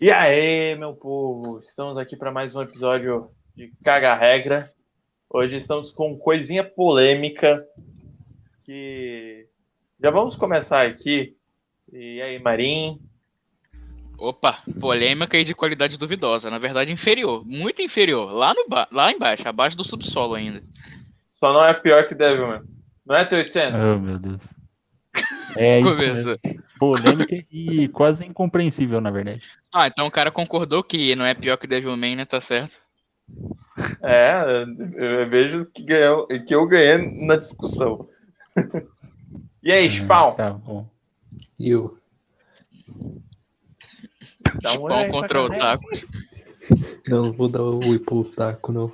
E aí, meu povo, estamos aqui para mais um episódio de Caga Regra. Hoje estamos com coisinha polêmica que já vamos começar aqui. E aí, Marim? Opa, polêmica e de qualidade duvidosa, na verdade inferior, muito inferior, lá no ba lá embaixo, abaixo do subsolo ainda. Só não é pior que Devilman. Não é T800? Oh, meu Deus. É isso. Começa. mesmo. Polêmica e quase incompreensível, na verdade. Ah, então o cara concordou que não é pior que Devilman, né? Tá certo. É, eu vejo que, ganhou, que eu ganhei na discussão. E aí, Spawn? Tá bom. E eu? Dá um Spawn contra o. Taco. Não, não vou dar o oi pro taco, não.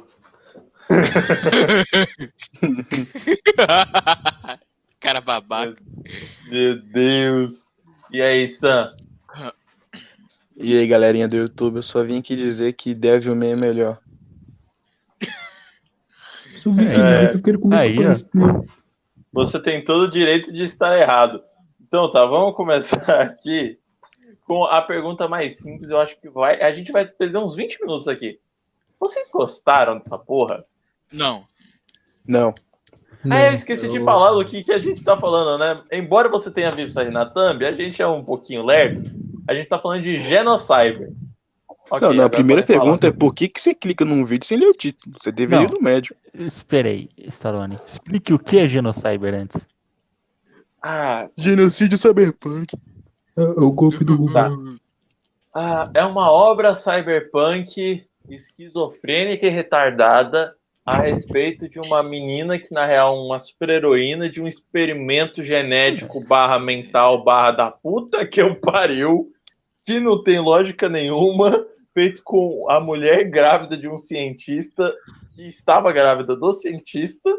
cara babaca. Meu Deus. E aí, Sam? E aí, galerinha do YouTube, eu só vim aqui dizer que Devilman é melhor. Só vim aqui É. dizer que eu quero comer Aí, ó. pastel. Você tem todo o direito de estar errado. Então tá, vamos começar aqui com a pergunta mais simples. Eu acho que vai. A gente vai perder uns 20 minutos aqui. Vocês gostaram dessa porra? Não. Não. Ah, eu esqueci de falar do que, que a gente tá falando, né? Embora você tenha visto aí na thumb, a gente é um pouquinho lerdo. A gente tá falando de Genocyber. Ok, não, não, a primeira podem falar. pergunta é por que, que você clica num vídeo sem ler o título? Você deveria ir Não. no médio. Espera aí, Stallone. Explique o que é Genocyber antes. Ah, Genocídio Cyberpunk. É, é o golpe do Hulk. Tá. Ah, é uma obra cyberpunk esquizofrênica e retardada a respeito de uma menina que, na real, é uma super-heroína de um experimento genético barra mental barra da puta que eu pariu, que não tem lógica nenhuma, feito com a mulher grávida de um cientista que estava grávida do cientista,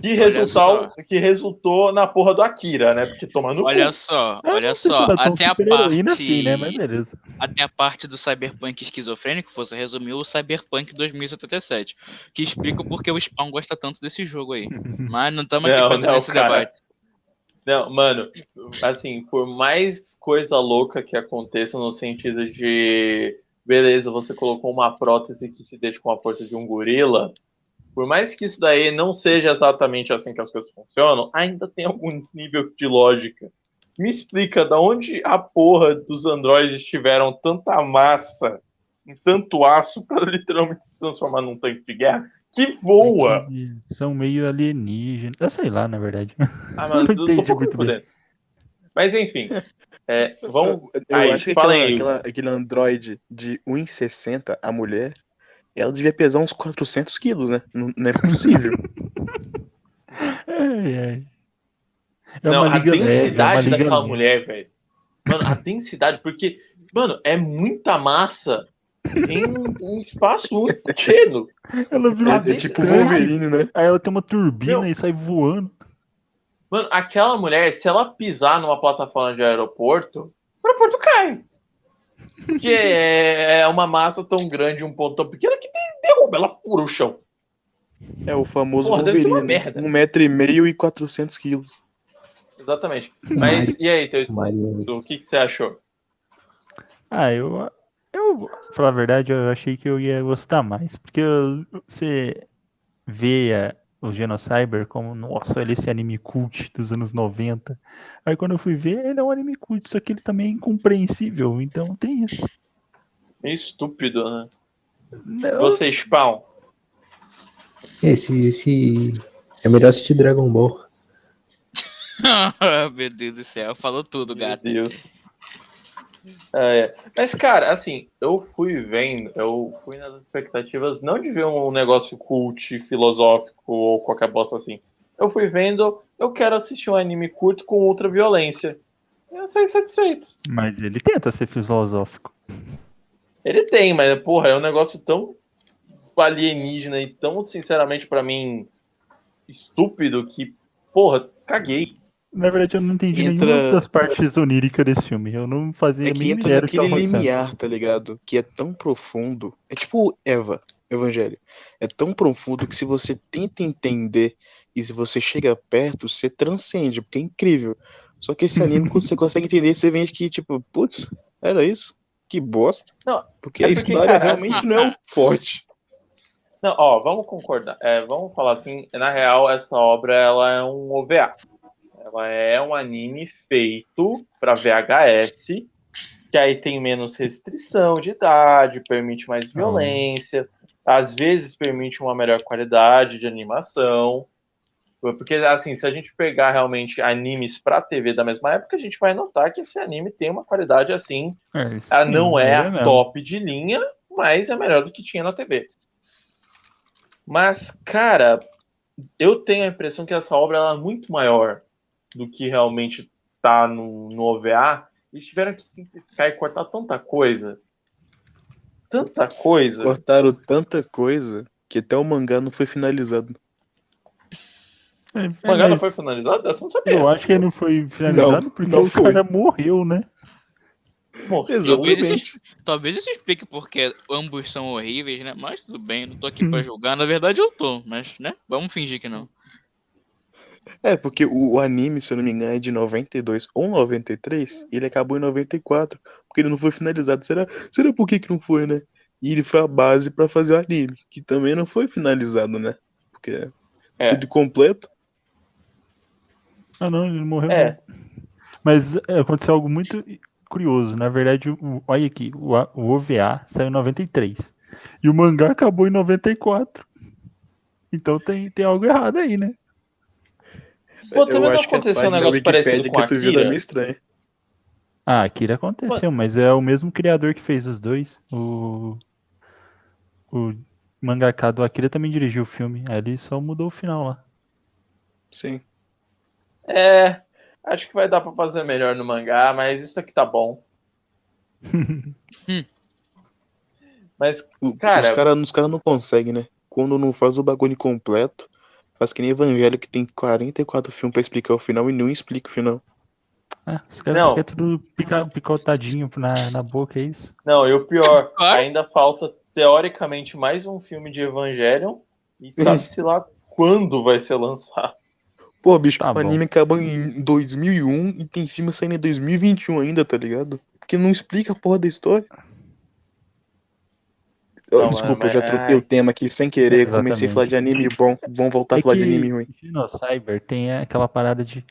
que, resultou, que resultou na porra do Akira, né? Porque tomando Olha só, Eu olha só, é tão até a super-heroína parte, assim, né? Mas beleza. até a parte do cyberpunk esquizofrênico, você resumiu o Cyberpunk 2077, que explica por que o Spawn gosta tanto desse jogo aí. Mas não estamos aqui não, nesse cara. debate. Não, mano, assim, por mais coisa louca que aconteça no sentido de beleza, você colocou uma prótese que te deixa com a força de um gorila, por mais que isso daí não seja exatamente assim que as coisas funcionam, ainda tem algum nível de lógica. Me explica da onde a porra dos androides tiveram tanta massa, e tanto aço para literalmente se transformar num tanque de guerra que voa. É que São meio alienígenas. Eu sei lá, na verdade. Ah, mas eu tô um pouco muito bem. Mas enfim, é, vamos. Eu Aí, acho que aquela, aí. aquela- aquele androide de 1,60, a mulher, ela devia pesar uns 400 quilos, né? Não, não é possível. Ai, ai. É não, uma a é uma densidade liga daquela leve. mulher, velho. Mano, a densidade, porque, mano, é muita massa em um espaço muito pequeno. Ela virou A É, é tipo Wolverine, né? Aí ela tem uma turbina Meu. e sai voando. Mano, aquela mulher, se ela pisar numa plataforma de aeroporto, o aeroporto cai. Porque é uma massa tão grande, um ponto tão pequeno que de- derruba, ela fura o chão. É o famoso Porra, deve ser uma Wolverine. merda. Um metro e meio e 400 quilos. Exatamente. Mas, e aí, Teu- o que, que você achou? Ah, eu. Eu, pra falar a verdade, eu achei que eu ia gostar mais. Porque você vê o Genocyber como, nossa, olha esse anime cult dos anos 90. Aí quando eu fui ver, ele é um anime cult, só que ele também é incompreensível. Então tem isso. Meio estúpido, né? Não, Você, Spawn. Esse, esse. É melhor assistir Dragon Ball. Meu Deus do céu, falou tudo, Meu gato. Deus. É, mas, cara, assim, eu fui vendo, eu fui nas expectativas não de ver um negócio cult, filosófico ou qualquer bosta assim. Eu fui vendo, eu quero assistir um anime curto com ultra violência. Eu saí satisfeito. Mas ele tenta ser filosófico. Ele tem, mas, porra, é um negócio tão alienígena e tão, sinceramente, pra mim, estúpido que, porra, caguei. Na verdade, eu não entendi Entra- nenhuma das partes oníricas desse filme. Eu não fazia É a que entra ideia do que naquele limiar, tá ligado? Que é tão profundo. É tipo Eva, Evangelho. É tão profundo que se você tenta entender e se você chega perto, você transcende, porque é incrível. Só que esse anime, quando você consegue entender, você vê que, tipo, putz, era isso? Que bosta. Não, porque é a porque, história cara, realmente assim- não é o forte. Não, ó, vamos concordar. É, vamos falar assim, na real, essa obra ela é um OVA. Ela é um anime feito para VHS, que aí tem menos restrição de idade, permite mais violência, às vezes permite uma melhor qualidade de animação. Porque, assim, se a gente pegar realmente animes para TV da mesma época, a gente vai notar que esse anime tem uma qualidade assim É, isso ela não é a mesmo. top de linha, mas é melhor do que tinha na TV. Mas, cara, eu tenho a impressão que essa obra é muito maior do que realmente tá no, no OVA. Eles tiveram que simplificar e cortar tanta coisa. Tanta coisa. Cortaram tanta coisa que até o mangá não foi finalizado. É, é, O mangá não mas foi finalizado? Essa eu não sabia. Eu acho que ele não foi finalizado Não, porque não o foi. cara morreu, né? Morreu. Exatamente. Talvez isso explique porque ambos são horríveis, né? Mas tudo bem, não tô aqui pra julgar. Na verdade eu tô, mas, né? Vamos fingir que não. É, porque o, o anime, se eu não me engano, é de 92 ou 93, e ele acabou em 94, porque ele não foi finalizado. Será, será por que que não foi, né? E ele foi a base pra fazer o anime, que também não foi finalizado, né? Porque é É. tudo completo. Ah, não, ele morreu. É. não. Mas é, aconteceu algo muito curioso. Na verdade, o, olha aqui, o, o OVA saiu em 93. E o mangá acabou em 94. Então tem, tem algo errado aí, né? Pô, também não que a aconteceu um negócio parecido com viu é Akira? meio estranho. Ah, Akira aconteceu, mas é o mesmo criador que fez os dois. O, o mangaka do Akira também dirigiu o filme. Ele só mudou o final lá. Sim. É, acho que vai dar pra fazer melhor no mangá, mas isso aqui tá bom. mas, O- Cara- os caras cara não conseguem, né? Quando não faz o bagulho completo, faz que nem Evangelho que tem 44 filmes pra explicar o final e não explica o final. Ah, os caras Não. querem tudo pica- picotadinho na, na boca, é isso? não, e o pior, ainda falta, teoricamente, mais um filme de Evangelion, e sabe-se lá quando vai ser lançado. Pô, bicho, Tá o bom. anime acabou em 2001 e tem filme saindo em 2021 ainda, tá ligado? Porque não explica a porra da história. Não, desculpa, mas- eu já troquei o tema aqui sem querer. Comecei a Exatamente. falar de anime bom. Vamos voltar a falar de anime ruim. Genocyber tem aquela parada de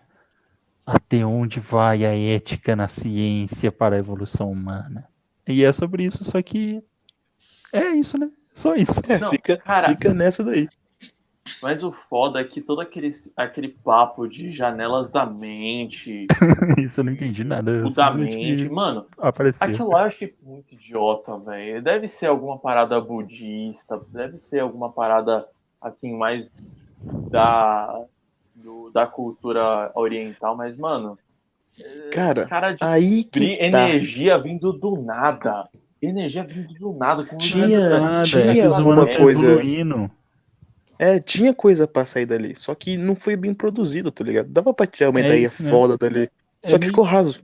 até onde vai a ética na ciência para a evolução humana. E é sobre isso, só que é isso, né? Só isso. É, Não, fica, cara- fica nessa daí. Mas o foda é que todo aquele, aquele papo de janelas da mente, Isso eu não entendi nada. o da mente, mano, Apareceu. Aquilo lá eu achei muito idiota, velho. Deve ser alguma parada budista, deve ser alguma parada assim, mais da, do- da cultura oriental, mas, mano. é, Cara, cara de Aí que tá. energia vindo do nada. Energia vindo do nada. como Tinha- Nada, tinha é alguma coisa- evoluindo. É, tinha coisa pra sair dali. Só que não foi bem produzido, tá ligado? Dava pra tirar uma É ideia né? foda dali. É Só que ficou raso.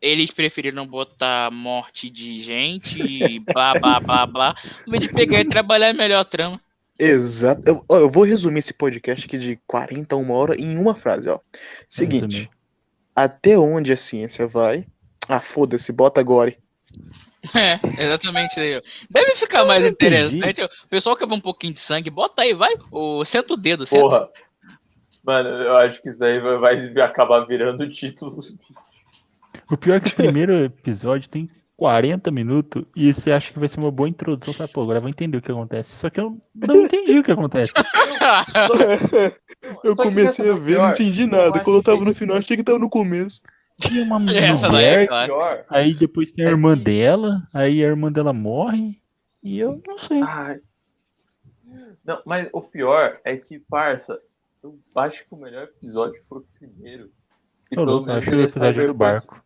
Eles preferiram botar morte de gente e blá blá blá blá, em vez de pegar e trabalhar melhor a trama. Exato. Eu, ó, eu vou resumir esse podcast aqui de 40 a uma hora em uma frase, ó. Seguinte. Até onde a ciência vai? Ah, foda-se, bota agora. É, exatamente aí. ó. Deve ficar mais não entendi. interessante. O pessoal quer ver um pouquinho de sangue, bota aí, vai. O, senta o dedo, senta. Porra. Mano, eu acho que isso daí vai, vai acabar virando título. O pior é que o primeiro episódio tem 40 minutos e você acha que vai ser uma boa introdução. Fala, pô, agora eu vou entender o que acontece. Só que eu não entendi o que acontece. Eu comecei sabe a ver, não entendi Eu nada. Quando eu tava no final, achei que tava no começo. Tinha uma Essa daí é mulher, claro. Pior. aí depois tem a irmã dela, aí a irmã dela morre e eu não sei. Ai. Não, mas o pior é que, parça, eu acho que o melhor episódio foi o primeiro. E louco, eu achei o ele episódio do barco.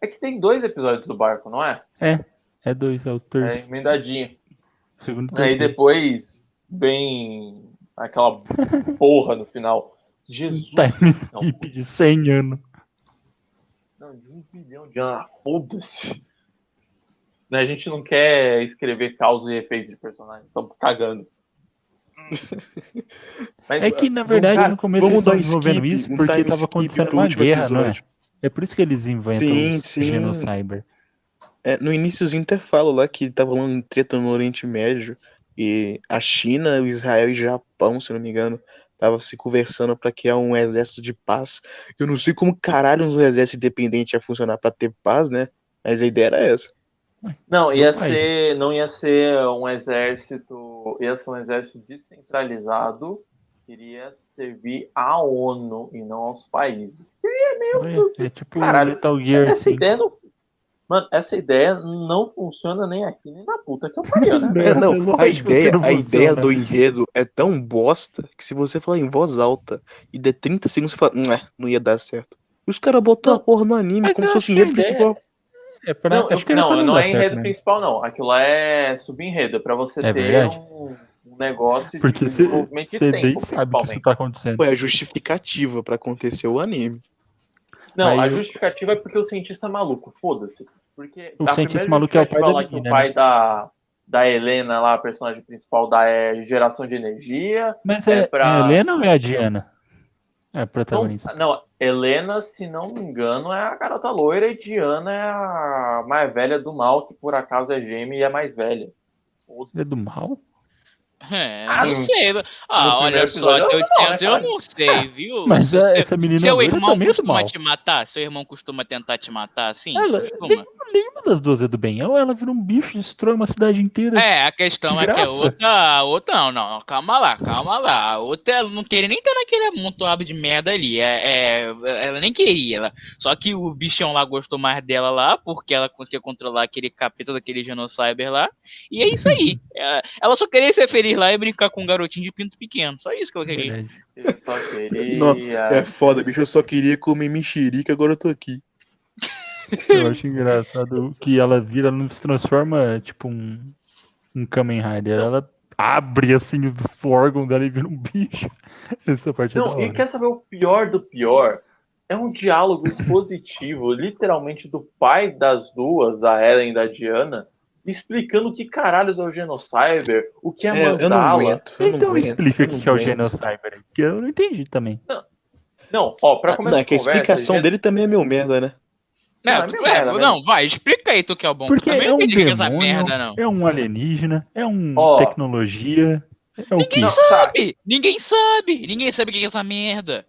É que tem dois episódios do barco, não é? É dois, é o É terceiro, emendadinho. segundo e Aí terceiro. depois vem aquela porra no final. Jesus. Time skip de 100 anos. Não, de um bilhão de anos. Ah, Foda-se. Né, A gente não quer escrever causa e efeitos de personagem. Estamos cagando. Mas, É que, na vamos- verdade, cara, no começo eles estavam desenvolvendo skip, isso porque time tava skip acontecendo uma guerra, não é? episódio. É por isso que eles inventam Sim, sim. Genocyber. É, no iníciozinho até fala lá que tava rolando treta no Oriente Médio e a China, o Israel e o Japão, se não me engano, tava se conversando pra criar um exército de paz. Eu não sei como caralho um exército independente ia funcionar pra ter paz, né? Mas a ideia era essa. Não, ia país. ser, não ia ser um exército, ia ser um exército descentralizado, que iria servir à ONU e não aos países. É, é tipo Caralho, Metal Gear, Essa assim. ideia não, mano, essa ideia não funciona nem aqui nem na puta que eu pariu, né? É, não, a ideia, não a ideia do enredo é tão bosta que se você falar em voz alta e der 30 segundos, você fala, "Hum, é, não ia dar certo. E os caras botam a porra no anime como se fosse enredo ideia- principal. É pra, Não, acho que não, não dar é certo enredo mesmo. principal, não. Aquilo lá é subenredo, é pra você É ter um, um negócio de Porque você desenvolvimento de nem tempo, sabe que isso tá acontecendo. Foi a justificativa pra acontecer o anime. Não, Aí a eu- justificativa é porque o cientista é maluco, foda-se. Porque O cientista maluco é o pai da que o pai da, da Helena, lá, a personagem principal, da é, geração de energia. Mas É é, pra- é a Helena ou é a Diana? É a Não, protagonista. não, Helena, se não me engano, é a garota loira e Diana é a mais velha do mal, que por acaso é gêmea e é mais velha. É do mal? É, Ah, não sei. Ah, no olha só, teu não, né, Chance, eu não sei, viu? Mas é, essa menina Seu irmão é do costuma mal. te matar? Seu irmão costuma tentar te matar assim? Ela- Costuma? Nenhuma das duas é do bem. Ou ela vira um bicho e destrói uma cidade inteira. É, a questão é que a outra, a outra não, não, calma lá, calma lá. A outra ela não queria nem estar naquele amontoado de merda ali. É, é, ela nem queria. Ela, só que o bichão lá gostou mais dela lá, porque ela conseguia controlar aquele capeta daquele Genocyber lá. E é isso aí. É, ela só queria ser feliz lá e brincar com um garotinho de pinto pequeno. Só isso que ela queria. Eu só queria. Não, É foda, bicho. Eu só queria comer mexerica, agora eu tô aqui. Eu acho engraçado que ela vira, ela não se transforma tipo um, um Kamen Rider. Ela abre assim os órgãos dela e vira um bicho. Essa parte é Não, e hora. quer saber o pior do pior? É um diálogo expositivo, literalmente, do pai das duas, da Ellen e da Diana, explicando que caralhos é o Genocyber, o que é, É, eu não mandala. aguento. Eu não Então aguento, explica o não que que é o. Genocyber. Que eu não entendi também. Não, ó, pra Ah, começar Não, a é que a conversa, explicação gente- dele também é meio merda, né? Não, Não, é tu- é, merda não, vai, explica aí tu que é o bom. Porque eu também é não um entendi o que é essa demônio, merda, não. é um alienígena, é um Ó. tecnologia. É o? Ninguém Não, tá. sabe! Ninguém sabe! Ninguém sabe o que é essa merda.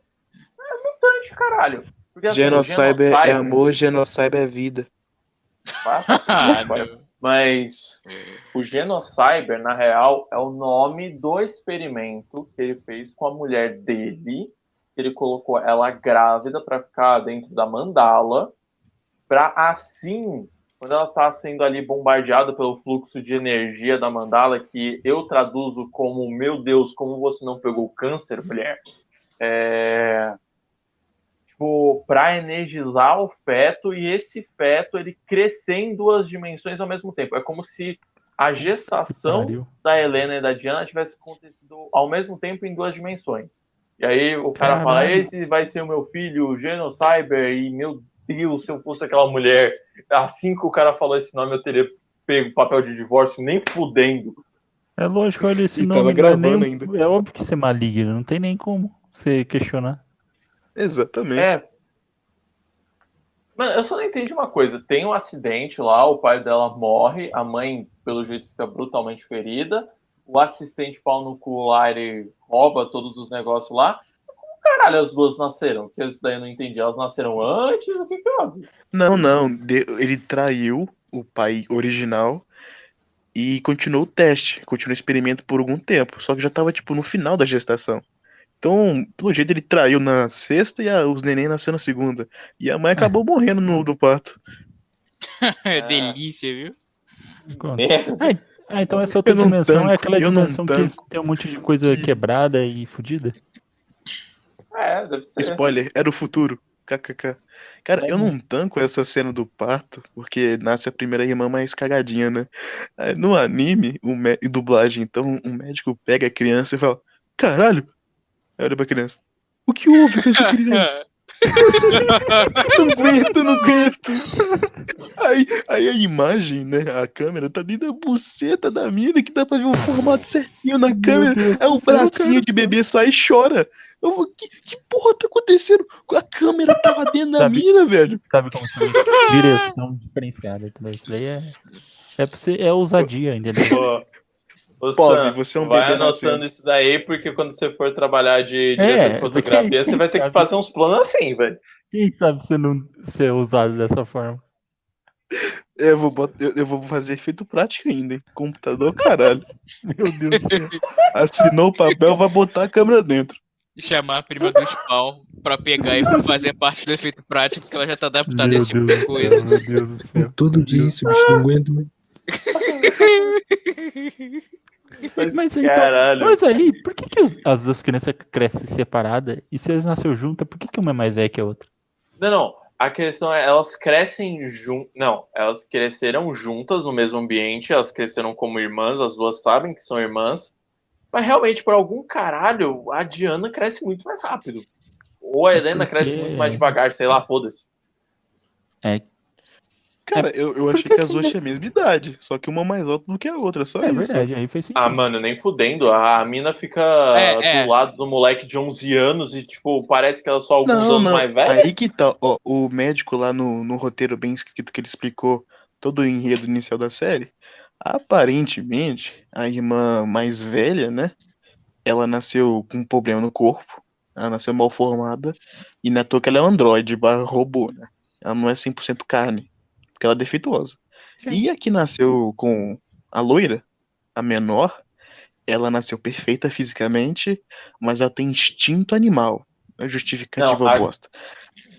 Mutante, caralho. Porque, assim, o Genocyber é amor, Genocyber é vida. Ah, Vai, meu. Mas o Genocyber, na real, é o nome do experimento que ele fez com a mulher dele. Ele colocou ela grávida para ficar dentro da mandala, para assim, quando ela está sendo ali bombardeada pelo fluxo de energia da mandala, que eu traduzo como meu Deus, como você não pegou câncer, mulher? É, tipo, para energizar o feto e esse feto ele crescer em duas dimensões ao mesmo tempo. É como se a gestação da Helena e da Diana tivesse acontecido ao mesmo tempo em duas dimensões. E aí o cara Caralho. fala: esse vai ser o meu filho, o Genocyber, e meu Deus, se eu fosse aquela mulher, assim que o cara falou esse nome, eu teria pego papel de divórcio, nem fudendo. É lógico, olha esse E nome. tava é, gravando nem- ainda. é óbvio que você é maligno, não tem nem como você questionar. Exatamente. É. Mano, eu só não entendi uma coisa. Tem um acidente lá, o pai dela morre, a mãe, pelo jeito, fica brutalmente ferida. O assistente pau no cu lá, ele rouba todos os negócios lá. Como caralho as duas nasceram? Que isso daí eu não entendi. Elas nasceram antes? O que que houve? Não, não. ele traiu o pai original e continuou o teste, continuou o experimento por algum tempo. Só que já tava, tipo, no final da gestação. Então, pelo jeito, ele traiu na sexta e a- os neném nasceram na segunda. E a mãe acabou morrendo no do parto. É delícia, viu? Merda. Ah, então essa outra Eu dimensão tanco, é aquela eu dimensão que tanco. tem um monte de coisa Que- quebrada e fodida. É, deve ser. Spoiler, era o futuro. KKK. Cara, eu É. não tanco essa cena do parto, porque nasce a primeira irmã mais cagadinha, né? No anime, o em dublagem, então, o médico pega a criança e fala: Caralho! Olha pra criança. O que houve com essa criança? Não aguento, não aguento. Aí, aí a imagem, né? A câmera tá dentro da buceta da mina que dá pra ver o formato certinho na câmera. É o bracinho de bebê sai e chora. Eu, vou, que, que porra tá acontecendo? A câmera tava dentro da Sabe- mina, velho. Sabe como chama isso? Direção diferenciada? Isso daí é. É, pra você, é ousadia, entendeu? Pô, Ô, Pobre, Sam, você é um vai bebê anotando nascendo. isso daí, porque quando você for trabalhar de diretor É, de porque- fotografia, você vai ter que fazer uns planos assim, velho. Quem sabe você não ser usado dessa forma? Eu vou, bot- eu, eu vou fazer efeito prático ainda, hein? Computador, caralho. Meu Deus do céu. Assinou o papel, vai botar a câmera dentro. Chamar a prima do spawn pra pegar e fazer parte do efeito prático, porque ela já tá adaptada a Meu esse tipo Deus de do coisa. céu, meu Deus do céu. Todo dia isso, bicho, não aguento. Mas, Mas então- caralho. Mas aí, por que, que os- as duas crianças crescem separadas e se elas nasceram juntas, por que, que uma é mais velha que a outra? Não, não. A questão é, elas crescem juntas. Não, elas cresceram juntas no mesmo ambiente, elas cresceram como irmãs, as duas sabem que são irmãs. Mas realmente, por algum caralho, a Diana cresce muito mais rápido. Ou a Helena porque- cresce muito mais devagar, sei lá, foda-se. Cara, eu, eu achei que as duas tinham a mesma idade, só que uma mais alta do que a outra, só É isso. verdade, aí fez sentido. Ah, mano, nem fudendo. A mina fica É, é. do lado do moleque de 11 anos e, tipo, parece que ela é só alguns Não, anos não. mais velha. Aí que tá, ó, o médico lá no, no roteiro bem escrito que ele explicou todo o enredo inicial da série. Aparentemente, a irmã mais velha, né? Ela nasceu com um problema no corpo. Ela nasceu mal formada. E na toa que ela é um androide barra robô, né? Ela não é 100% carne. Porque ela é defeituosa. E a que nasceu com a loira, a menor, ela nasceu perfeita fisicamente, mas ela tem instinto animal. É justificativa Não, a- bosta.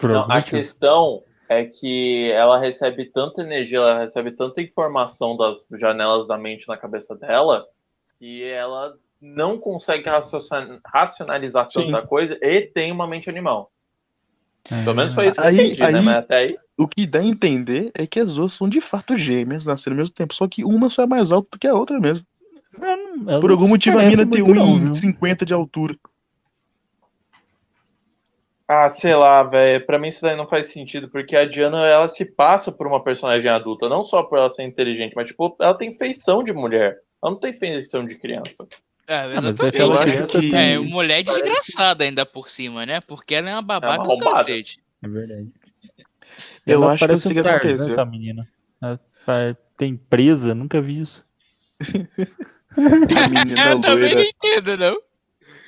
Não, a questão é que ela recebe tanta energia, ela recebe tanta informação das janelas da mente na cabeça dela, que ela não consegue racionalizar Sim. tanta coisa e tem uma mente animal. É. Pelo menos foi isso que eu Aí- entendi, né? aí- Mas até aí. O que dá a entender é que as duas são de fato gêmeas, nasceram ao mesmo tempo, só que uma só é mais alta do que a outra mesmo. Não- ela Por algum motivo a mina tem muito não, viu? 1,50 de altura. Ah, sei lá, velho. Pra mim isso daí não faz sentido, porque a Diana, ela se passa por uma personagem adulta, não só por ela ser inteligente, mas, tipo, ela tem feição de mulher. Ela não tem feição de criança. É, Ah, mas é exatamente. Eu acho que- tem- É, mulher desgraçada ainda por cima, né? Porque ela é uma babaca do arrombada. cacete. É verdade. Eu Ela acho que isso um Tarzan, aconteceu. essa menina. Ela tem presa, nunca vi isso. A menina Eu também não loira, entendo, não.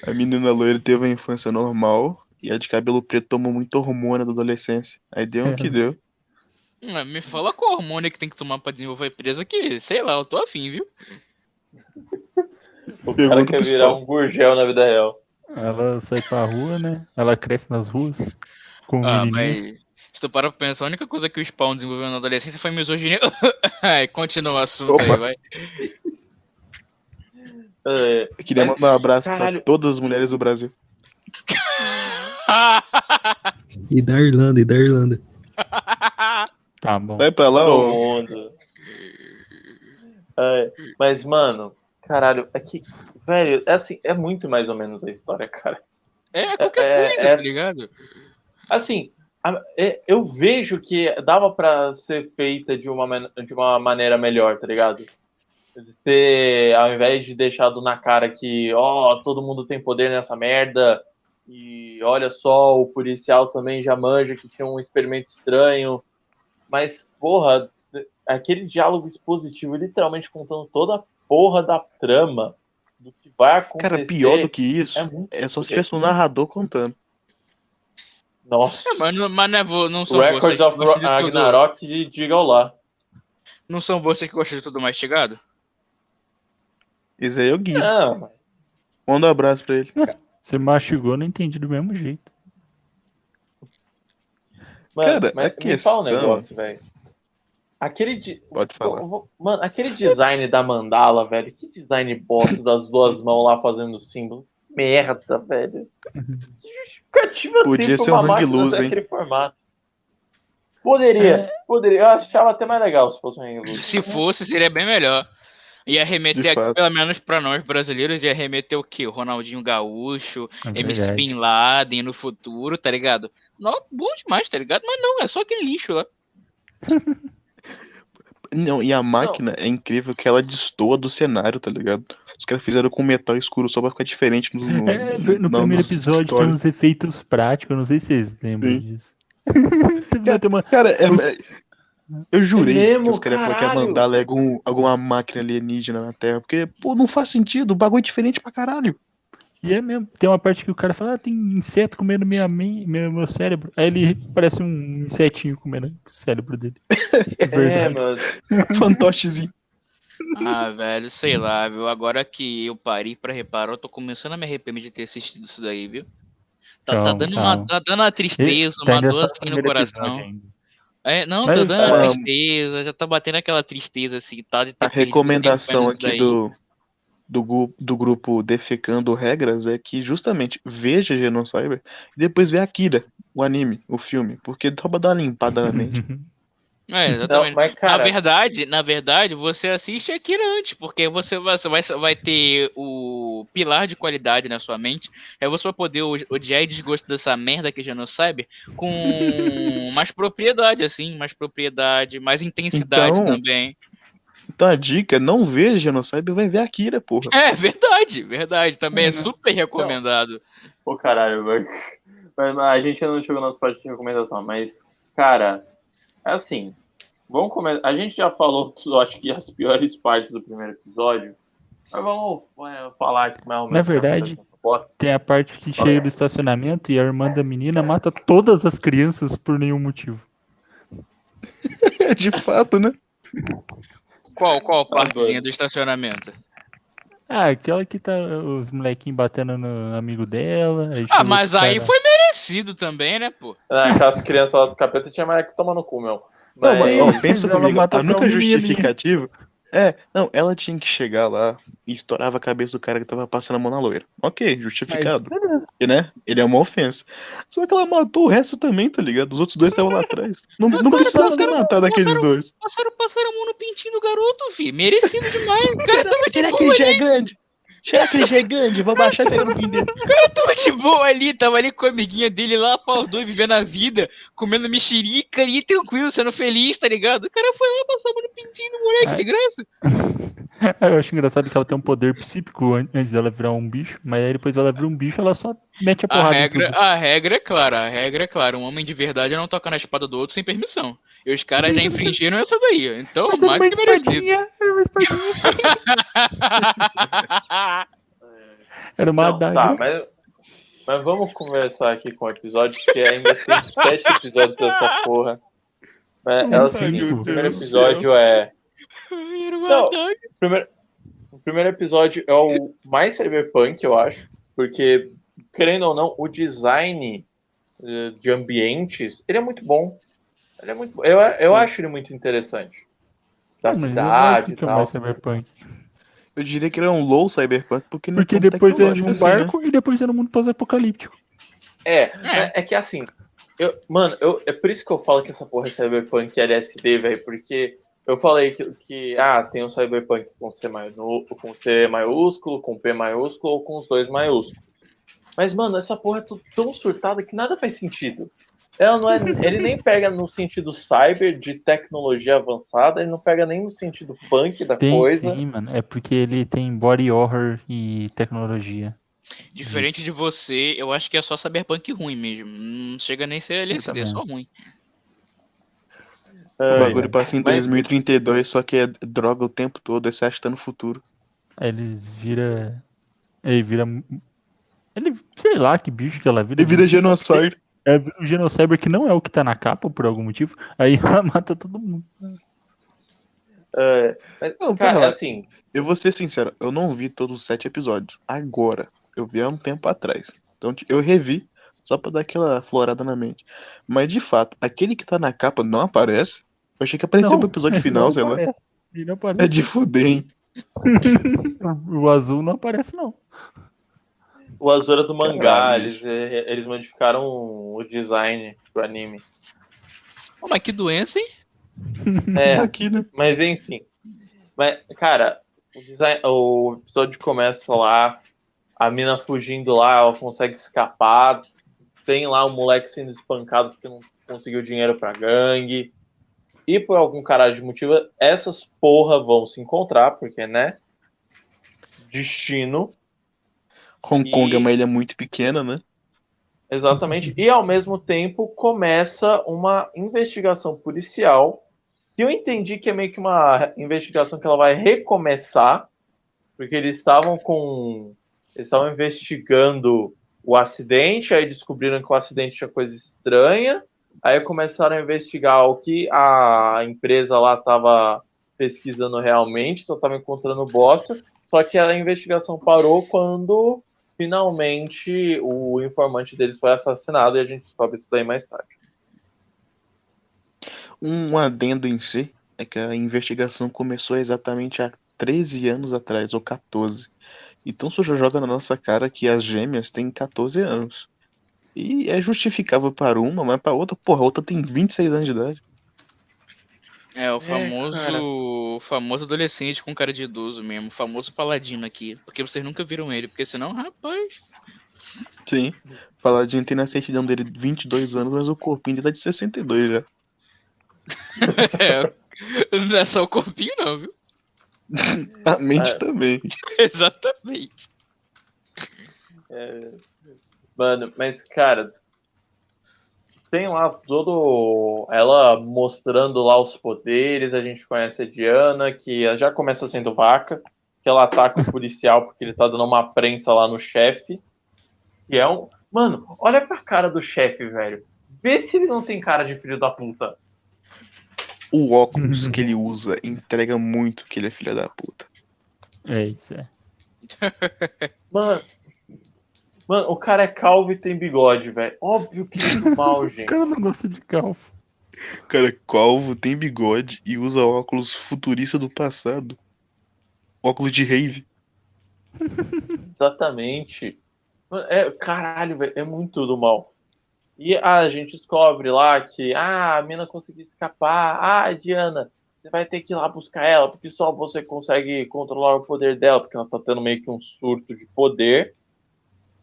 a menina loira teve uma infância normal e a de cabelo preto tomou muito hormônio da adolescência. Aí deu o que deu. Me fala qual hormônio que tem que tomar pra desenvolver presa que, sei lá, eu tô afim, viu? O cara quer virar um gurgel na vida real. Ela sai pra rua, né? Ela cresce nas ruas com Ah, menininho. mas se tu parar pra pensar, a única coisa que o Spawn desenvolveu na adolescência foi misoginia. Ai, continua o assunto Opa. aí, vai. É, Eu queria Mas, mandar um abraço caralho. pra todas as mulheres do Brasil. E da Irlanda, e da Irlanda. Tá bom. Vai pra lá, ô. mundo. É, mas, mano, caralho, é que, velho, é assim, é muito mais ou menos a história, cara. é qualquer É, coisa, é- tá ligado? Assim, é- eu vejo que dava pra ser feita de uma, de uma maneira melhor, tá ligado? Ter, ao invés de deixado na cara que, ó, todo mundo tem poder nessa merda, e olha só, o policial também já manja que tinha um experimento estranho. Mas, porra, aquele diálogo expositivo, literalmente contando toda a porra da trama do que vai acontecer. Cara, pior do que isso é é só se tivesse um narrador contando. Nossa. É, mas, não- mas não, é vo- não são Records vocês que of gostam de. Ragnarok, diga lá. Não são vocês que gostam de tudo mastigado? Esse aí é o Gui. Não, Manda um abraço pra ele. Você mastigou, não entendi do mesmo jeito. Mano, Cara, mas a me fala um negócio, velho. Aquele. de- Pode falar. Mano, aquele design da mandala, velho. Que design bosta das duas mãos lá fazendo o símbolo. Merda, velho. Que justificativa Podia ser um hang loose, hein? formato. Poderia, poderia. Eu achava até mais legal se fosse um hang loose. Se fosse, seria bem melhor. Ia remeter, aqui, pelo menos pra nós brasileiros, ia remeter o quê? O Ronaldinho Gaúcho, É MC. Bin Laden no futuro, tá ligado? Não, bom demais, tá ligado? Mas não, é só aquele lixo lá. Não, e a máquina é incrível que ela destoa do cenário, tá ligado? Os caras fizeram com metal escuro só pra ficar diferente no, no, É, no na- primeiro episódio tem uns efeitos práticos, eu não sei se vocês lembram Sim. disso. Tem uma- Cara, é, é- eu jurei mesmo, que os caras falaram que ia mandar ali algum, alguma máquina alienígena na Terra, porque, pô, não faz sentido, o bagulho é diferente pra caralho. E é mesmo, tem uma parte que o cara fala, ah, tem inseto comendo minha, men- meu, meu cérebro. Aí ele parece um insetinho comendo o cérebro dele. É É, verdade. mano. Fantochezinho. Ah, velho, sei lá, viu? Agora que eu parei pra reparar, eu tô começando a me arrepender de ter assistido isso daí, viu? Tá, tá Calma, dando, calma. uma, tá dando uma tristeza, Tá uma dor assim no coração. É, não, Mas tá dando uma tristeza, já tá batendo aquela tristeza assim, tá? De ter A recomendação aqui daí. do, do, do grupo Defecando Regras é que justamente veja Genocyber e depois vê Akira, o anime, o filme, porque dá pra dar uma limpada na mente. É, Não, exatamente. mas, cara, na verdade, na verdade, você assiste Akira antes, porque você vai, você vai, vai ter o pilar de qualidade na sua mente. Aí você vai poder o- odiar e desgosto dessa merda que já não sabe com mais propriedade, assim, mais propriedade, mais intensidade Então, também. Então a dica é não ver Genocyber, vai ver Akira, porra. É, verdade, verdade. Também é Uhum. super recomendado. Pô, caralho, velho. A gente ainda não chegou nas partes de recomendação, mas, cara, é assim. Vamos começar. A gente já falou, eu acho que as piores partes do primeiro episódio. Mas vamos é, falar aqui mais ou menos. Na que verdade-. Tem a parte que chega do estacionamento e a irmã da menina mata todas as crianças por nenhum motivo. De fato, né? Qual, qual partezinha do estacionamento? Ah, aquela que tá os molequinhos batendo no amigo dela. Ah, mas aí cara- foi merecido também, né, pô? Ah, Aquelas crianças lá do capeta tinha mais que tomar no cu, meu. Não, Mas, mas, ó, Mas pensa ela comigo, matou a única menino. justificativa é, não, ela tinha que chegar lá e estourava a cabeça do cara que tava passando a mão na loira. Ok, justificado. Porque, né? Ele é uma ofensa. Só que ela matou o resto também, tá ligado? Os outros dois estavam lá atrás. Não, não Passaram- precisava ter passaram- matado aqueles dois. Passaram, passaram a mão no pintinho do garoto, filho. Merecido demais. O cara tava Será que ele já é grande? Será que ele já é grande? Vou baixar e pegar no pin dele. Tava de boa ali. Tava ali com a amiguinha dele lá, pau dois, vivendo a vida, comendo mexerica ali, tranquilo, sendo feliz, tá ligado? O cara foi lá mão no pintinho do moleque, Ai. de graça. Eu acho engraçado que ela tem um poder psíquico an- antes dela virar um bicho, mas aí depois ela vira um bicho, ela só mete a A porrada em regra, tudo. a regra é clara, a regra é clara. Um homem de verdade não toca na espada do outro sem permissão. E os caras já infringiram essa daí. Então, Mas era mais uma que merecido. espadinha, era uma espadinha. Era uma Não, tá, mas, mas vamos conversar aqui com o episódio, porque ainda tem sete episódios dessa porra. É, é o seguinte, o primeiro episódio é. Não. O primeiro, o primeiro episódio é o mais cyberpunk, eu acho, porque, querendo ou não, o design eh, de ambientes, ele é muito bom. Ele é muito bom. Eu, eu Sim. acho ele muito interessante. Da cidade e é tal. mais cyberpunk. Eu diria que ele é um low cyberpunk, porque não Porque é tão depois é tecnológico num assim, né? barco e depois é no mundo pós-apocalíptico. É, É. é, é que assim, eu, mano, eu, é por isso que eu falo que essa porra é Cyberpunk e LSD, velho, porque eu falei que, que, ah, tem um Cyberpunk com C, maiúsculo, com C maiúsculo, com P maiúsculo ou com os dois maiúsculos. Mas, mano, essa porra é tão surtada que nada faz sentido. Ela não é, ele nem pega no sentido cyber, de tecnologia avançada, ele não pega nem no sentido punk da Tem coisa. sim, mano. É porque ele tem body horror e tecnologia. Diferente de você, eu acho que é só cyberpunk ruim mesmo. Não chega nem a ser LSD, é só ruim. O bagulho passa em Mas- 2032, só que é droga o tempo todo, aí você acha que tá no futuro. Aí eles vira. Ele vira. Ele, sei lá que bicho que ela vira. E vida genocide. É o Genocyber que não é o que tá na capa por algum motivo. Aí ela mata todo mundo. é, mas, Não, cara, lá. assim, Eu vou ser sincero, eu não vi todos os sete episódios. Agora. Eu vi há um tempo atrás. Então eu revi, só pra dar aquela florada na mente. Mas de fato, aquele que tá na capa não aparece. Eu achei que apareceu Não, pro episódio final, não sei lá. não É aparece. de fuder, hein? O azul não aparece, não. O azul era do mangá, Caralho, eles, eh, eles modificaram o design pro anime. Ô, mas que doença, hein? É, Aqui, né? mas enfim. Mas, cara, o, design, o episódio começa lá, a mina fugindo lá, ela consegue escapar. Tem lá o moleque sendo espancado porque não conseguiu dinheiro pra gangue. E por algum caralho de motivo, essas porra vão se encontrar, porque, né? Destino. Hong Kong E- é uma ilha muito pequena, né? Exatamente. E ao mesmo tempo começa uma investigação policial que eu entendi que é meio que uma investigação que ela vai recomeçar, porque eles estavam com. Eles estavam investigando o acidente, aí descobriram que o acidente tinha coisa estranha, aí começaram a investigar o que a empresa lá estava pesquisando realmente, só estava encontrando bosta, só que a investigação parou quando finalmente o informante deles foi assassinado e a gente descobre isso daí mais tarde. Um adendo em si é que a investigação começou exatamente há 13 anos atrás, ou 14. Então isso já joga na nossa cara que as gêmeas têm 14 anos. E é justificável para uma, mas para outra, porra, a outra tem 26 anos de idade. É, o É, famoso, o famoso adolescente com cara de idoso mesmo, o famoso paladino aqui. Porque vocês nunca viram ele, porque senão, rapaz. Sim. Paladino tem na certidão dele 22 anos, mas o corpinho dele tá de 62 já. É, não é só o corpinho, não, viu? A mente É. também. Exatamente. É, Mano, mas cara, tem lá todo ela mostrando lá os poderes, a gente conhece a Diana, que já começa sendo vaca, que ela ataca o policial porque ele tá dando uma prensa lá no chefe. E é um. Mano, olha pra cara do chefe, velho. Vê se ele não tem cara de filho da puta. O óculos que ele usa entrega muito que ele é filho da puta. É isso, é. Mano. Mano, o cara é calvo e tem bigode, velho. Óbvio que é do mal, O gente. cara não gosta de calvo. O cara é calvo, tem bigode e usa óculos futurista do passado. Óculos de rave. Exatamente. Mano, É, caralho, velho, é muito do mal. E a gente descobre lá que ah, a mina conseguiu escapar. Ah, Diana, você vai ter que ir lá buscar ela, porque só você consegue controlar o poder dela, porque ela tá tendo meio que um surto de poder.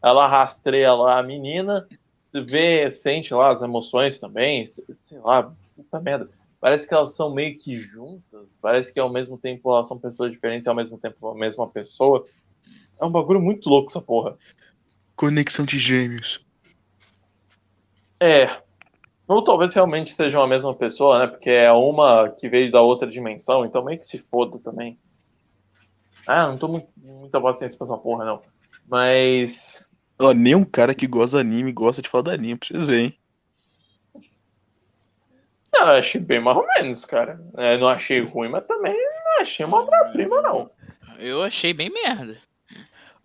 Ela rastreia lá a menina, você vê, sente lá as emoções também, se- sei lá, puta merda. Parece que elas são meio que juntas, parece que ao mesmo tempo elas são pessoas diferentes e ao mesmo tempo a mesma pessoa. É um bagulho muito louco essa porra. Conexão de gêmeos. É. Ou talvez realmente sejam a mesma pessoa, né? Porque é uma que veio da outra dimensão, então meio que se foda também. Ah, não tô muito, muita paciência pra essa porra, não. Mas. Ó, nem um cara que gosta de anime gosta de falar de anime, pra vocês verem. Não, eu achei bem mais ou menos, cara. É, não achei ruim, mas também não achei uma obra-prima, não. Eu achei bem merda.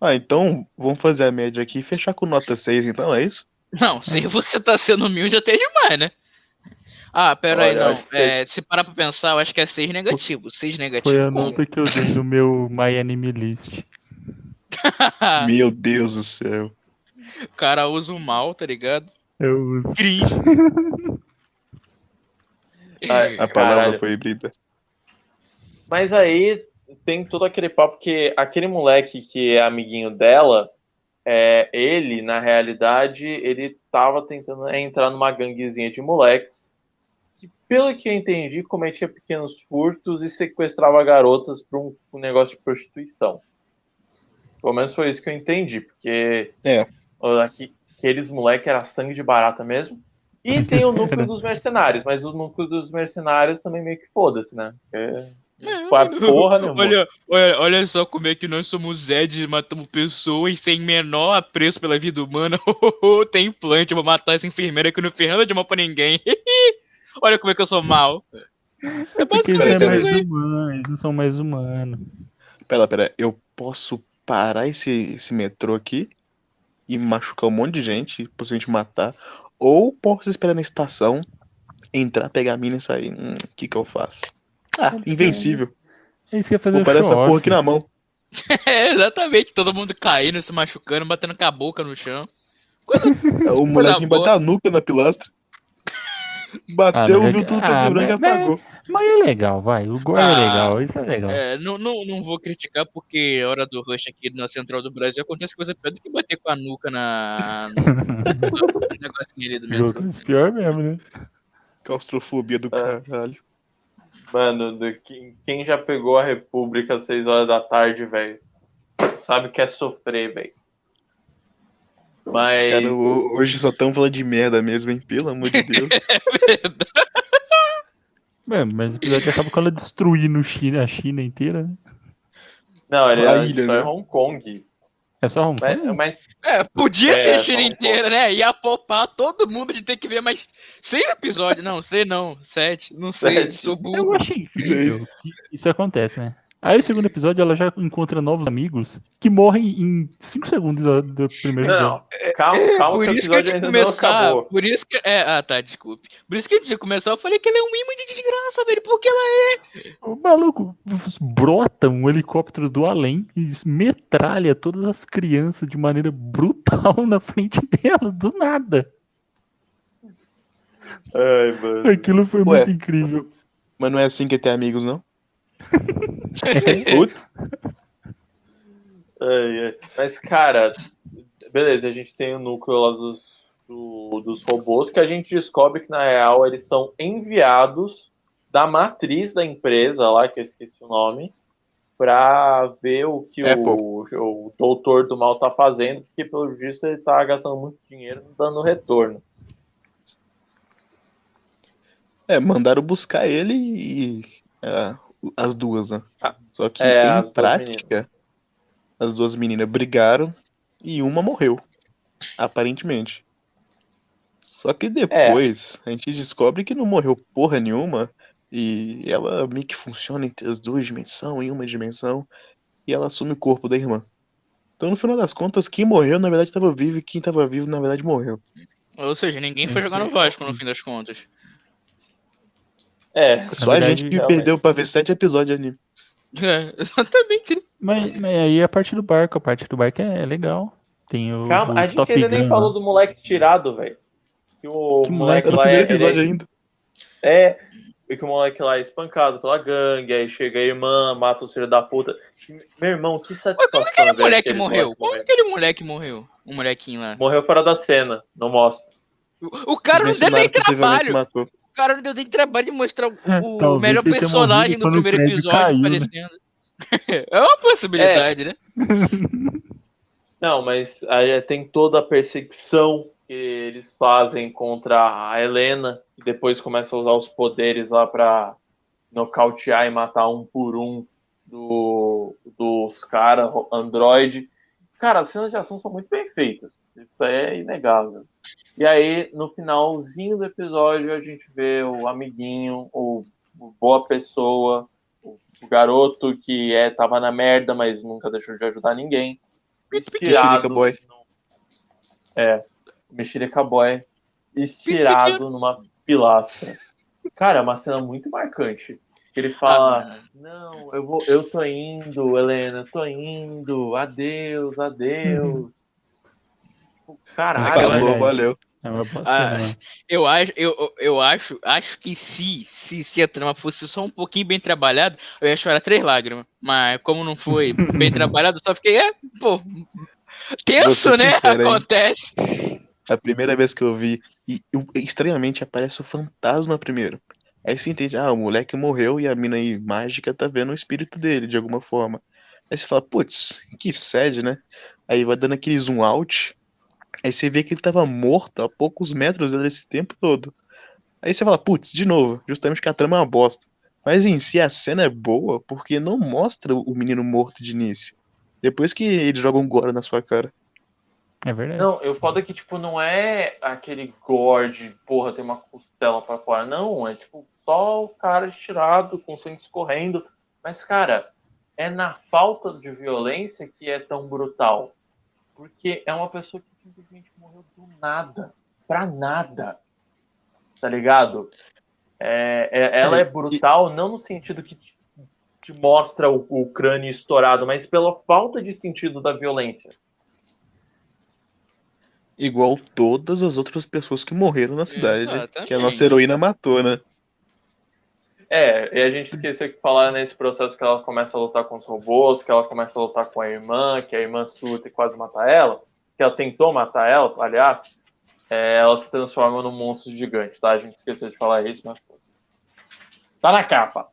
Ah, então vamos fazer a média aqui e fechar com nota 6, então, é isso? Não, se você tá sendo humilde até demais, né? Ah, pera aí, Olha, eu não. que É, se parar pra pensar, eu acho que é 6 negativo. 6 Foi a negativo. com- nota que eu dei no meu My Anime List. Meu Deus do céu. O cara usa o mal, tá ligado? Eu uso. Cringe. Ai, A palavra Caralho. proibida. Mas aí tem todo aquele papo que aquele moleque que é amiguinho dela, é, ele, na realidade, ele tava tentando entrar numa ganguezinha de moleques que, pelo que eu entendi, cometia pequenos furtos e sequestrava garotas para um, um negócio de prostituição. Pelo menos foi isso que eu entendi, porque É. aqui- aqueles moleques era sangue de barata mesmo. E tem o núcleo dos mercenários, mas o núcleo dos mercenários também meio que foda-se, né? É, porra. Olha, olha, olha só como é que nós somos Zed, matamos pessoas sem menor apreço pela vida humana. Tem implante, eu vou matar essa enfermeira que não fez nada de mal pra ninguém. olha como é que eu sou mal. É Porque eles basicamente é isso mais eles não são mais humanos. Pera, pera, eu posso parar esse, esse metrô aqui e machucar um monte de gente, possivelmente matar, ou posso esperar na estação, entrar, pegar a mina e sair. Hum, o que que eu faço? Ah, invencível. Eles querem fazer Vou parar essa porra aqui na mão. É, exatamente, todo mundo caindo, se machucando, batendo com a boca no chão. O moleque boa. bateu a nuca na pilastra. Bateu, é viu que- tudo ah, preto e branco e apagou. Mas é legal, vai. O gore é Ah, legal, isso é legal. É, não, não, não vou criticar porque a hora do rush aqui na Central do Brasil acontece coisa pior do que bater com a nuca na, no, no negocinho ali do metrô. dos pior mesmo, né? Claustrofobia do É. caralho. Mano, do, quem, quem já pegou a República às 6 horas da tarde, velho, sabe que é sofrer, velho. Mas. Cara, ho- hoje só tão falando de merda mesmo, hein? Pelo amor de Deus. É, mas o episódio acaba com ela destruindo China, a China inteira, né? Não, ele é, ilha, só é né? Hong Kong. É só Hong Mas, Kong? mas É, podia É, ser a só China inteira, né? Ia poupar todo mundo de ter que ver mais seis episódios. Não, sei não. Sete. Não sei. Sete. Sou Eu burro. achei incrível que isso acontece, né? Aí no segundo episódio ela já encontra novos amigos que morrem em 5 segundos do, do primeiro episódio. não, calma, calma Por que o isso que a gente não começar. acabou. Por isso que. É, ah, tá, desculpe. Por isso que a gente começar, eu falei que ela é um imã de desgraça, velho. Porque ela O maluco brota um helicóptero do além e metralha todas as crianças de maneira brutal na frente dela, do nada. Ai, mano. Aquilo foi Ué. muito incrível. Mas não é assim que é ter amigos, não? Ai, ai. Mas, cara, beleza, a gente tem o núcleo lá dos, do- dos robôs que a gente descobre que, na real, eles são enviados da matriz da empresa lá, que eu esqueci o nome, pra ver o que o, o doutor do mal tá fazendo, porque, pelo visto, ele tá gastando muito dinheiro dando retorno. É, mandaram buscar ele e. é, as duas, né? Ah, Só que é, as em duas prática, as duas meninas brigaram e uma morreu. Aparentemente. Só que depois a gente descobre que não morreu porra nenhuma. E ela meio que funciona entre as duas dimensões, em uma dimensão. E ela assume o corpo da irmã. Então, no final das contas, quem morreu, na verdade, estava vivo. E quem estava vivo, na verdade, morreu. Ou seja, ninguém foi jogar no Vasco no fim das contas. É, Só verdade, a gente que realmente. perdeu pra ver sete episódios de anime. É, exatamente. Mas, mas aí a parte do barco, a parte do barco é legal. Tem o, calma, o a gente Top ainda nem Gun falou lá. do moleque tirado, velho. Que o Que moleque? É lá é, ele episódio é ainda. É, e que o moleque lá é espancado pela gangue, aí chega a irmã, mata os filhos da puta. Meu irmão, que satisfação. Aquele ver moleque morreu. Como aquele moleque morreu? O molequinho lá. Morreu fora da cena, não mostra. O, o cara não deu nem trabalho. matou. O cara não deu nem trabalho de mostrar o, É, o melhor personagem do primeiro episódio caiu, né? aparecendo. É uma possibilidade, né? Não, mas aí tem toda a perseguição que eles fazem contra a Helena, e depois começa a usar os poderes lá pra nocautear e matar um por um do, dos caras, Android. Cara, as cenas de ação são muito bem feitas. Isso é inegável. E aí, no finalzinho do episódio, a gente vê o amiguinho, o, o boa pessoa, o, o garoto que é, tava na merda, mas nunca deixou de ajudar ninguém. Mexerica Boy. É, Mexerica Boy estirado numa pilastra. Cara, é uma cena muito marcante. Ele fala, Ah, não, eu vou, eu tô indo, Helena, tô indo, adeus, adeus. Tipo, Caralho, Acabou, eu- Acabou, valeu. É Ah, né? Eu acho, eu, eu acho, acho que se, se, se a trama fosse só um pouquinho bem trabalhada, eu ia chorar três lágrimas. Mas como não foi bem trabalhado, eu só fiquei, é, pô, tenso, né? sincero, hein? Acontece. A primeira vez que eu vi, e, e, estranhamente aparece o fantasma primeiro. Aí você entende, ah, o moleque morreu e a mina aí mágica tá vendo o espírito dele de alguma forma. Aí você fala, putz, que sede, né? Aí vai dando aquele zoom out. Aí você vê que ele tava morto a poucos metros desse tempo todo. Aí você fala, putz, de novo, justamente que a trama é uma bosta. Mas em si a cena é boa porque não mostra o menino morto de início. Depois que eles jogam gore na sua cara. É verdade. Não, eu foda que, tipo, não é aquele gore de, porra, tem uma costela pra fora. Não, é tipo só o cara estirado, com sangue escorrendo. Mas, cara, é na falta de violência que é tão brutal. Porque é uma pessoa que simplesmente morreu do nada. Pra nada. Tá ligado? É, é- ela É, é brutal, não no sentido que te, te mostra o, o crânio estourado, mas pela falta de sentido da violência. Igual todas as outras pessoas que morreram na cidade. Que a Exatamente. nossa heroína matou, né? É, e a gente esqueceu de falar nesse processo que ela começa a lutar com os robôs, que ela começa a lutar com a irmã, que a irmã surta e quase mata ela, que ela tentou matar ela, aliás, é, ela se transforma num monstro gigante, tá? A gente esqueceu de falar isso, mas. Tá na capa.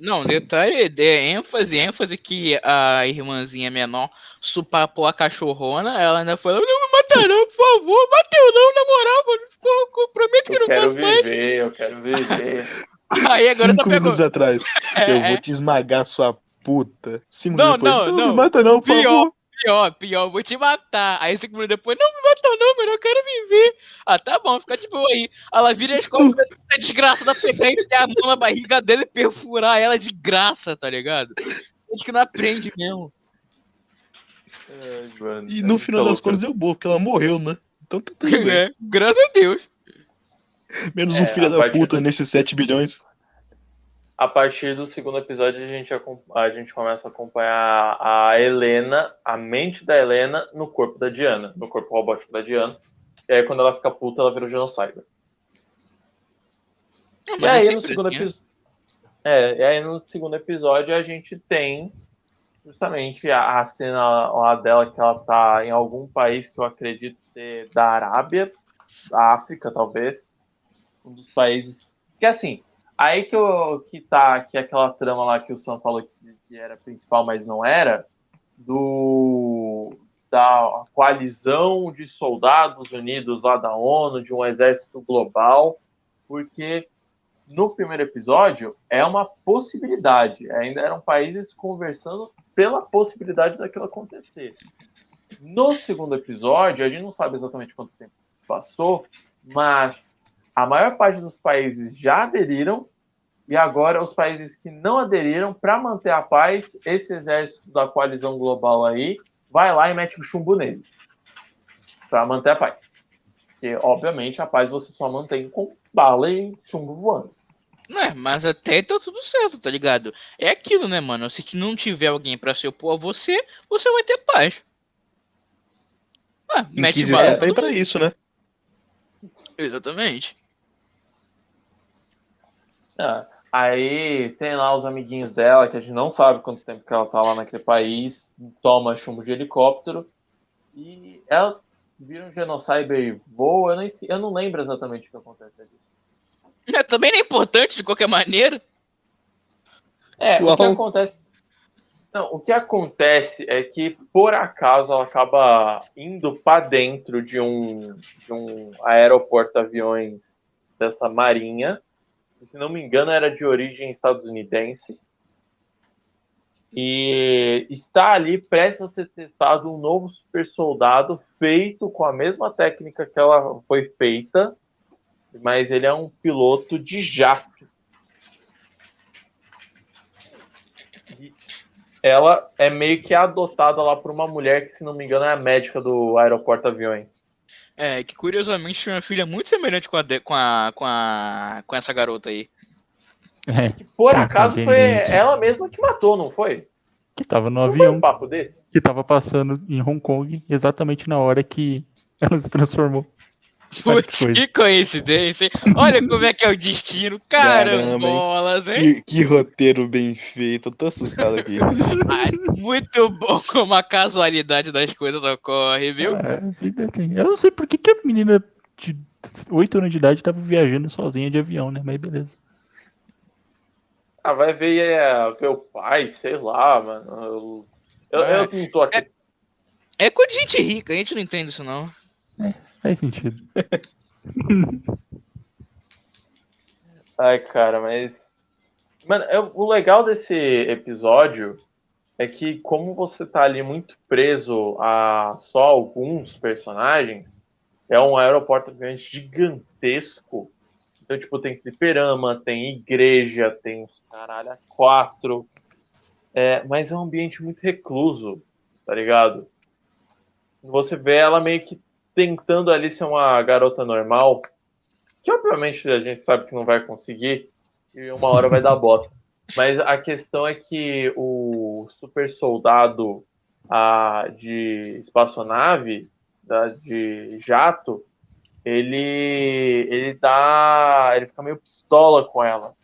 Não, detalhe, é ênfase, ênfase que a irmãzinha menor supapou a cachorrona, ela ainda falou, não me mata não, por favor, bateu não, na moral, mano, prometo que Eu não quero faço mais. viver, eu quero viver. Aí agora Cinco tá pegando. minutos atrás. Eu É, vou te esmagar, sua puta. Cinco Não, minutos depois. não, Não, não. me mata não, por Pior. favor. Pior, pior, vou te matar. Aí cinco minutos depois, não me mata não, mano, eu quero viver. Ah, tá bom, fica de boa aí. Ela vira as costas, a desgraçada pegar e enfiar a mão na barriga dela e perfurar ela de graça, tá ligado? Acho que não aprende mesmo. Ai, mano, E é no muita final das loucura. contas deu boa, porque ela morreu, né? Então tá tudo bem. É, graças a Deus. Menos É, um filho a da puta nesses 7 bilhões. A partir do segundo episódio, a gente, a gente começa a acompanhar a Helena, a mente da Helena, no corpo da Diana, no corpo robótico da Diana. E aí, quando ela fica puta, ela vira o Genocyber. Não, E mas é aí, no segundo episódio. É, e aí no segundo episódio a gente tem justamente a, a cena lá dela que ela tá em algum país que eu acredito ser da Arábia, da África, talvez. Um dos países. Que assim, aí que, eu, que tá que aquela trama lá que o Sam falou que, que era principal, mas não era, do da coalizão de soldados unidos lá da ONU, de um exército global, porque no primeiro episódio é uma possibilidade. Ainda eram países conversando pela possibilidade daquilo acontecer. No segundo episódio, a gente não sabe exatamente quanto tempo passou, mas a maior parte dos países já aderiram e agora os países que não aderiram, para manter a paz, esse exército da coalizão global aí vai lá e mete o chumbo neles para manter a paz. Porque, obviamente, a paz você só mantém com bala e chumbo voando. Não é, mas até tá tudo certo, tá ligado? É aquilo, né, mano? Se não tiver alguém pra se opor a você, você vai ter paz. Ah, mete bala. tá aí pra isso, né? Exatamente. Ah, aí tem lá os amiguinhos dela, que a gente não sabe quanto tempo que ela tá lá naquele país, toma chumbo de helicóptero, e ela vira um genociber e voa, eu, nem, eu não lembro exatamente o que acontece aqui. É, também não é importante de qualquer maneira. É, o que Uau. acontece. Não, o que acontece é que, por acaso, ela acaba indo para dentro de um, de um aeroporto-aviões dessa marinha. Se não me engano, era de origem estadunidense. E está ali prestes a ser testado um novo super soldado feito com a mesma técnica que ela foi feita, mas ele é um piloto de jato. E ela é meio que adotada lá por uma mulher que, se não me engano, é a médica do aeroporto aviões. É, que curiosamente tinha uma filha muito semelhante com a, de- com a, com a, com essa garota aí. É, Que por Tá acaso foi conveniente. ela mesma que matou, não foi? que tava no Não foi um avião papo desse? que tava passando em Hong Kong exatamente na hora que ela se transformou. Putz, que coincidência, hein? Olha como é que é o destino. Caramba, hein? Carambolas, hein? Que, que roteiro bem feito. Eu tô assustado aqui. Ah, muito bom como a casualidade das coisas ocorre, viu? É, vida tem- Eu não sei por que, que a menina de 8 anos de idade tava viajando sozinha de avião, né? Mas beleza. Ah, vai ver, é, ver o pai, sei lá, mano. Eu, eu, É. eu não tô aqui. É coisa de gente rica, a gente não entende isso não. Faz sentido. Ai, cara, mas. Mano, eu- o legal desse episódio é que, como você tá ali muito preso a só alguns personagens, é um aeroporto gigantesco. Então, tipo, tem fliperama, tem igreja, tem os caralho quatro. É, mas é um ambiente muito recluso, tá ligado? Você vê ela meio que tentando ali ser uma garota normal, que obviamente a gente sabe que não vai conseguir, e uma hora vai dar bosta. Mas a questão é que o super soldado ah, de espaçonave, da, de jato, ele ele dá. ele fica meio pistola com ela.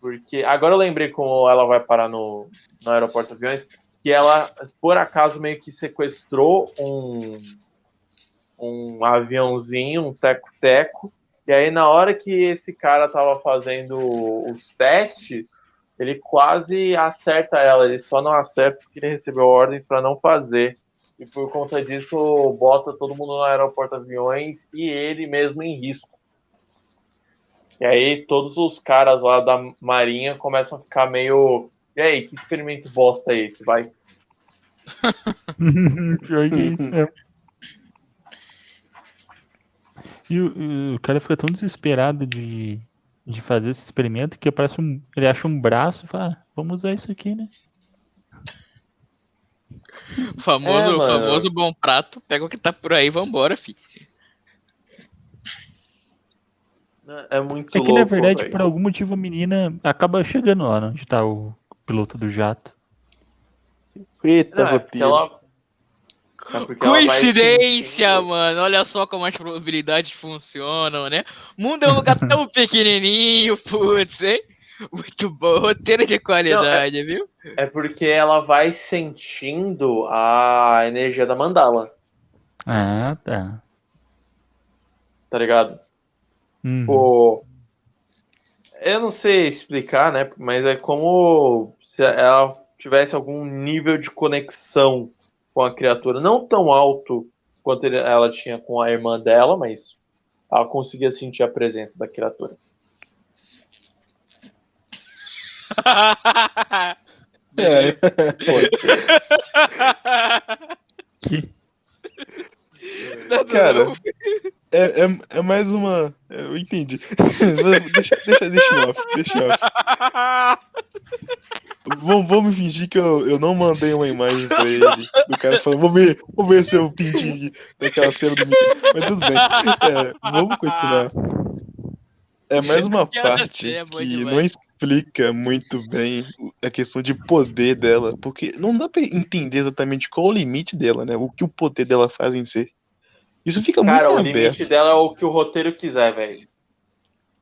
Porque agora eu lembrei como ela vai parar no, no aeroporto de aviões, que ela, por acaso, meio que sequestrou um, um aviãozinho, um teco-teco, e aí, na hora que esse cara tava fazendo os testes, ele quase acerta ela, ele só não acerta porque ele recebeu ordens para não fazer. E por conta disso, bota todo mundo no aeroporto aviões e ele mesmo em risco. E aí todos os caras lá da marinha começam a ficar meio. E aí, que experimento bosta é esse? Vai. Pior que isso mesmo. E o, o cara fica tão desesperado de, de fazer esse experimento que aparece um, ele acha um braço e fala, "Ah, vamos usar isso aqui, né? O famoso, É, famoso bom prato, pega o que tá por aí e vambora, fi. É muito É que louco. na verdade, velho. por algum motivo, a menina acaba chegando lá onde tá o piloto do jato. Eita, Não, é ela- é vai Coincidência, mano. Olha só como as probabilidades funcionam, né? O mundo é um lugar tão pequenininho, putz, hein? Muito bom, roteiro de qualidade, viu? É porque ela vai sentindo a energia da mandala, Ah, tá. tá ligado? Uhum. Pô, eu não sei explicar, né? Mas é como se ela tivesse algum nível de conexão com a criatura, não tão alto quanto ele- ela tinha com a irmã dela, mas ela conseguia sentir a presença da criatura. É, Que- cara, é, é, é mais uma. Eu entendi. deixa, deixa, deixa off, deixa off. Vamos, vamos fingir que eu, eu não mandei uma imagem pra ele. Do cara falando, vamos ver, vamos ver se eu pedi daquela cena do Mickey. Mas tudo bem. É, vamos continuar. É mais uma parte que não explica muito bem a questão de poder dela, porque não dá pra entender exatamente qual o limite dela, né? O que o poder dela faz em ser. Isso fica Cara, o muito limite aberto. dela é o que o roteiro quiser, velho.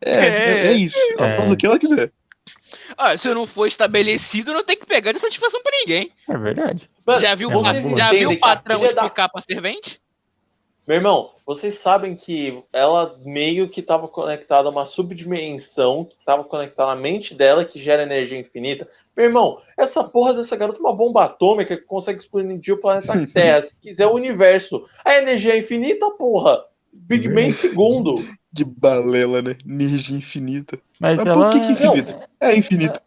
É, é, é isso. Ela É. faz o que ela quiser. Ah, se não for estabelecido, não tem que pegar de satisfação pra ninguém. É verdade. Mano, já viu, é já viu o a patrão filha da- explicar pra servente? Meu irmão, vocês sabem que ela meio que estava conectada a uma subdimensão que estava conectada à mente dela que gera energia infinita. Meu irmão, essa porra dessa garota é uma bomba atômica que consegue explodir o planeta Terra. Se quiser o universo. A energia é infinita, porra. Big Man em segundo. De balela, né? Energia infinita. Mas, Mas ela. por que, que infinita? É infinito.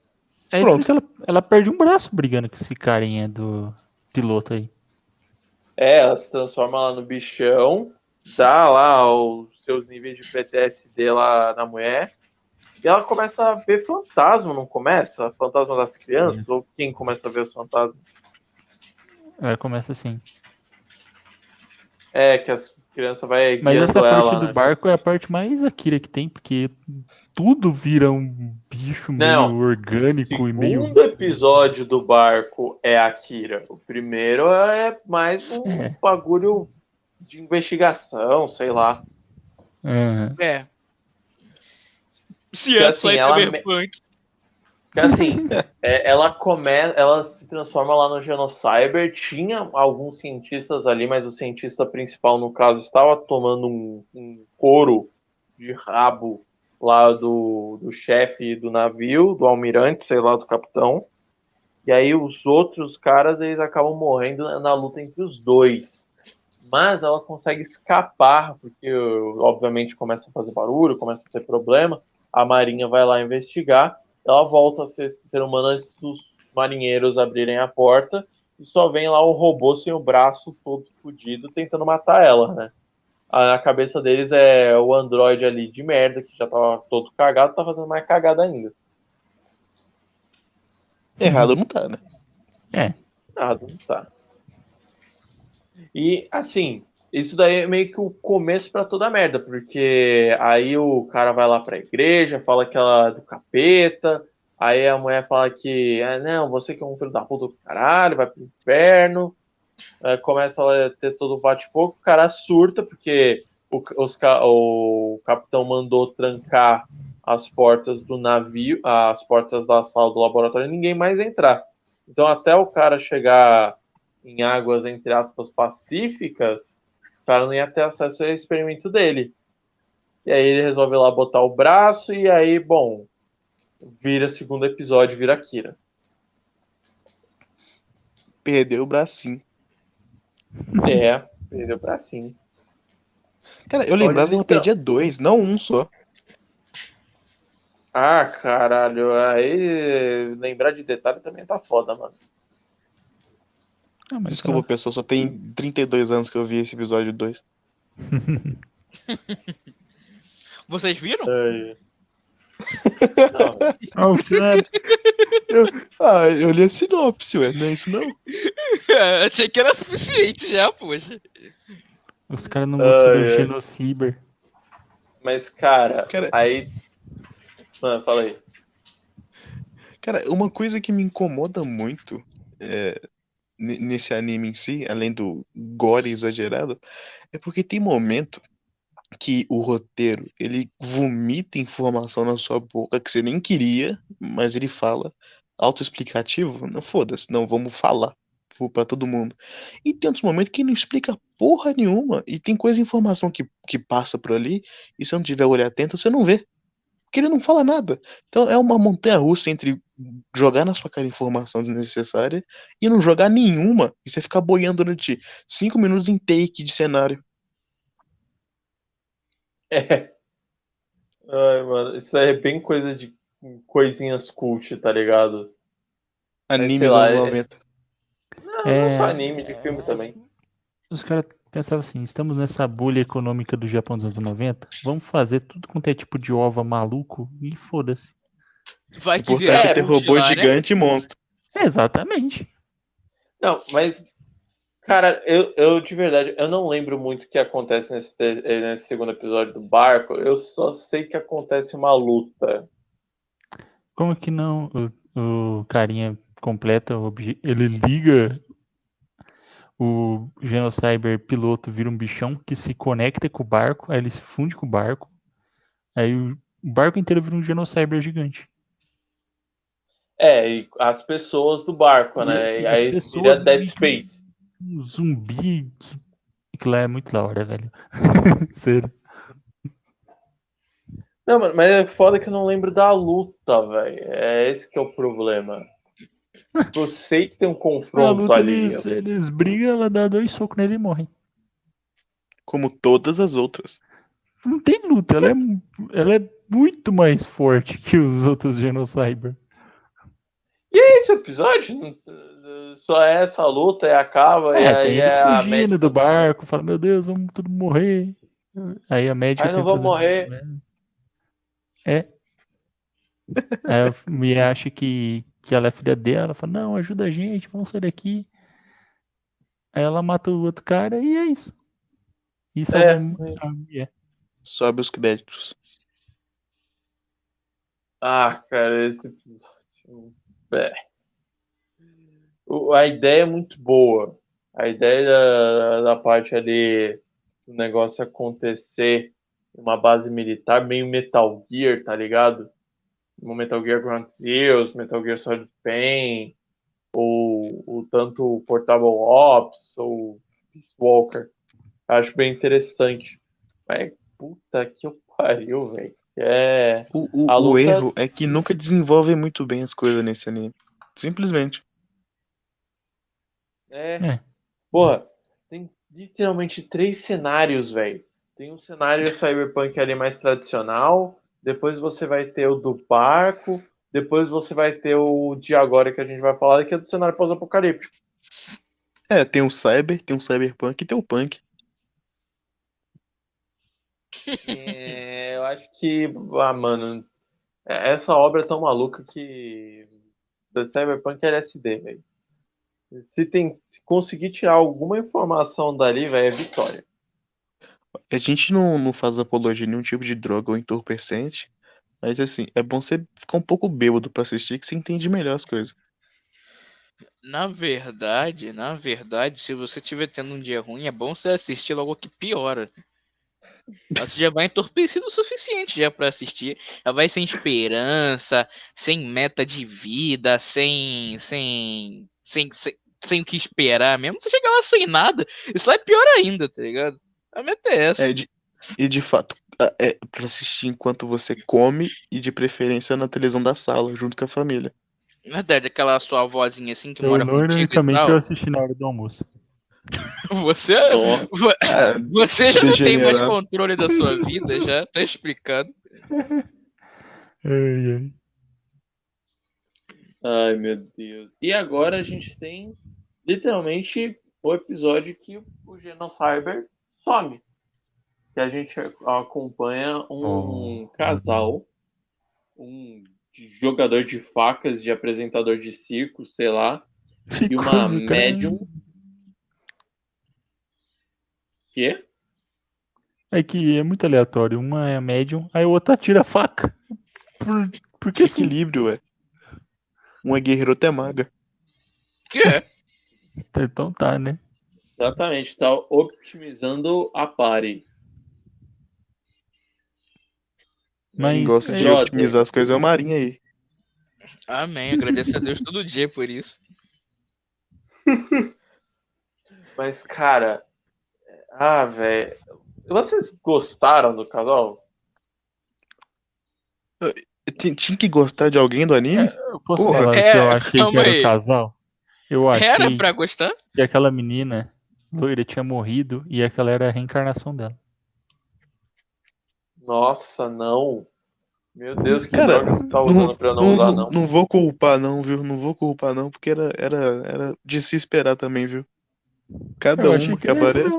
É isso Pronto. que ela, ela perde um braço brigando com esse carinha do piloto aí. É, ela se transforma lá no bichão, dá lá os seus níveis de PTSD lá na mulher. E ela começa a ver fantasma, não começa? Fantasma das crianças? Ou quem começa a ver os fantasmas? Ela começa assim. É, que as crianças vai Mas essa parte ela, do né? barco é a parte mais Akira que tem, porque tudo vira um bicho Não. meio orgânico O e meio. segundo episódio do barco é Akira. O primeiro é mais um É. bagulho de investigação, sei lá. É. Se Que é assim, ela me- cyberpunk. Que assim, é, ela começa, ela se transforma lá no Genocyber. Tinha alguns cientistas ali, mas o cientista principal, no caso, estava tomando um, um couro de rabo lá do, do chefe do navio, do almirante, sei lá, do capitão. E aí os outros caras eles acabam morrendo na, na luta entre os dois. Mas ela consegue escapar, porque obviamente começa a fazer barulho, começa a ter problema. A marinha vai lá investigar ela volta a ser ser humana antes dos marinheiros abrirem a porta e só vem lá o robô sem o braço todo fodido tentando matar ela, né? A a cabeça deles é o androide ali de merda, que já tava todo cagado, tá fazendo mais cagada ainda. Errado não tá, né? É. Nada, não tá. E assim, isso daí é meio que o começo pra toda a merda, porque aí o cara vai lá pra igreja, fala que ela é do capeta, aí a mulher fala que, ah, não, você que é um filho da puta do caralho, vai pro inferno. Aí começa a ter todo o bate-pouco, o cara surta, porque o, os o capitão mandou trancar as portas do navio, as portas da sala do laboratório, ninguém mais entrar. Então, até o cara chegar em águas, entre aspas, pacíficas, cara não ia ter acesso ao experimento dele. E aí ele resolve lá botar o braço, e aí, bom, vira segundo episódio, vira Kira. Perdeu o bracinho. É, perdeu pra sim. Cara, eu lembrava que ela então. perdia dois, não um só. Ah, caralho, aí lembrar de detalhe também tá foda, mano. Ah, mas Desculpa, pessoal, só tem 32 anos que eu vi esse episódio 2. Vocês viram? Ai. Não, Ah, o Flap. Ah, eu li a sinopse, ué, não é isso não? Achei que era suficiente já, poxa. Os caras não gostam Ai, do. Genociber. mas, cara, Cara- aí. Mano, fala aí. Cara, uma coisa que me incomoda muito é, nesse anime em si, além do gore exagerado, é porque tem momento que o roteiro ele vomita informação na sua boca que você nem queria, mas ele fala autoexplicativo. Não foda-se, não, vamos falar pra todo mundo. E tem outros momentos que não explica porra nenhuma, e tem coisa, informação que, que passa por ali, e se não tiver olho atento, você não vê. Porque ele não fala nada. Então é uma montanha russa entre jogar na sua cara informação desnecessária e não jogar nenhuma e você ficar boiando durante cinco minutos em take de cenário. É. Ai, mano, isso aí é bem coisa de coisinhas cult, tá ligado? Anime dos lá, anos é- 90. Não, não É. só anime, de filme também. Os caras pensavam assim, estamos nessa bolha econômica do Japão dos anos 90, vamos fazer tudo quanto é tipo de ova maluco e foda-se. Vai O que importante virar é ter robô lá, né? gigante e monstro. Exatamente. Não, mas. Cara, eu, eu de verdade, eu não lembro muito o que acontece nesse, eh, nesse segundo episódio do barco. Eu só sei que acontece uma luta. Como que não? O, o carinha completa. Ele liga o Genocyber piloto, vira um bichão que se conecta com o barco, aí ele se funde com o barco, aí o, barco inteiro vira um Genocyber gigante. É, e as pessoas do barco, E- né? e aí vira Dead Space. Um zumbi. que- Aquilo lá é muito da hora, velho. Sério. Não, mas é foda que eu não lembro da luta, velho. É esse que é o problema. Eu sei que tem um confronto luta ali. eles, eles brigam, ela dá dois socos nele e morre. Como todas as outras. Não tem luta, ela é, ela é muito mais forte que os outros Genocyber. E é esse episódio? Só é essa luta e acaba, e É, tem aí é a fugindo médica. do barco, fala, meu Deus, vamos tudo morrer. Aí a médica Aí não vamos morrer. resolver. É. Aí a mulher acha que, que ela é filha dela, fala, não, ajuda a gente, vamos sair daqui. Aí ela mata o outro cara e é isso. Isso É. é, mulher. Sobe os créditos. Ah, cara, esse episódio. É. A ideia é muito boa. A ideia da, da parte ali do negócio acontecer em uma base militar, meio Metal Gear, tá ligado? No Metal Gear Ground Zeroes, Metal Gear Solid Pain, ou, ou tanto o Portable Ops, ou Peace Walker. Acho bem interessante. Mas, puta que eu pariu, velho. É. O, o, A o luta- erro é que nunca desenvolvem muito bem as coisas nesse anime. Simplesmente. É. É. Porra, tem literalmente três cenários, velho. Tem um cenário cyberpunk ali mais tradicional, depois você vai ter o do barco, depois você vai ter o de agora que a gente vai falar, que é do cenário pós-apocalíptico. É, tem o cyber, tem o cyberpunk e tem o punk. É, eu acho que, ah, mano, essa obra é tão maluca que da Cyberpunk é LSD, velho. Se, tem, se conseguir tirar alguma informação dali, velho, é vitória. A gente não, não faz apologia a nenhum tipo de droga ou entorpecente, mas assim, é bom você ficar um pouco bêbado pra assistir que você entende melhor as coisas. Na verdade, na verdade, se você estiver tendo um dia ruim, é bom você assistir logo que piora. Você já vai entorpecido o suficiente já pra assistir. Já vai sem esperança, sem meta de vida, sem. sem. sem, sem, sem o que esperar mesmo. Você chega lá sem nada, isso é pior ainda, tá ligado? A meta é essa. É, de, e de fato, ah, é pra assistir enquanto você come e de preferência na televisão da sala, junto com a família. Na verdade, aquela sua avózinha assim que Eu, mora contigo e ironicamente, eu tal. assisti na hora do almoço. Você, Ah, você já não tem mais controle da sua vida, já tá explicando. Ai, ai. Ai, meu Deus. E agora a gente tem literalmente o episódio que o Genocyber some. Que a gente acompanha um Oh. casal, um jogador de facas, de apresentador de circo, sei lá, Que e uma coisa, cara. médium. Que? É que é muito aleatório. Uma é médium, aí o outro atira a faca. Por, porque assim, equilíbrio, é. Um é guerreiro, outro é maga. Que é? então tá, né? Exatamente, tá otimizando a party. Mas Quem gosta de otimizar as coisas é o Marinho aí. Amém. Agradeço a Deus todo dia por isso. Mas, cara. Ah, velho. Vocês gostaram do casal? Tinha que gostar de alguém do anime? Eu posso Porra. falar É, que eu achei que era o casal? Eu achei Era pra gostar? que aquela menina loira tinha morrido e aquela era a reencarnação dela. Nossa, não. Meu Deus, que Cara, droga você tá usando pra eu não, usar, não. não vou culpar, não, viu? Não vou culpar, não, porque era, era, era de se esperar também, viu? Cada achei que, que aparece.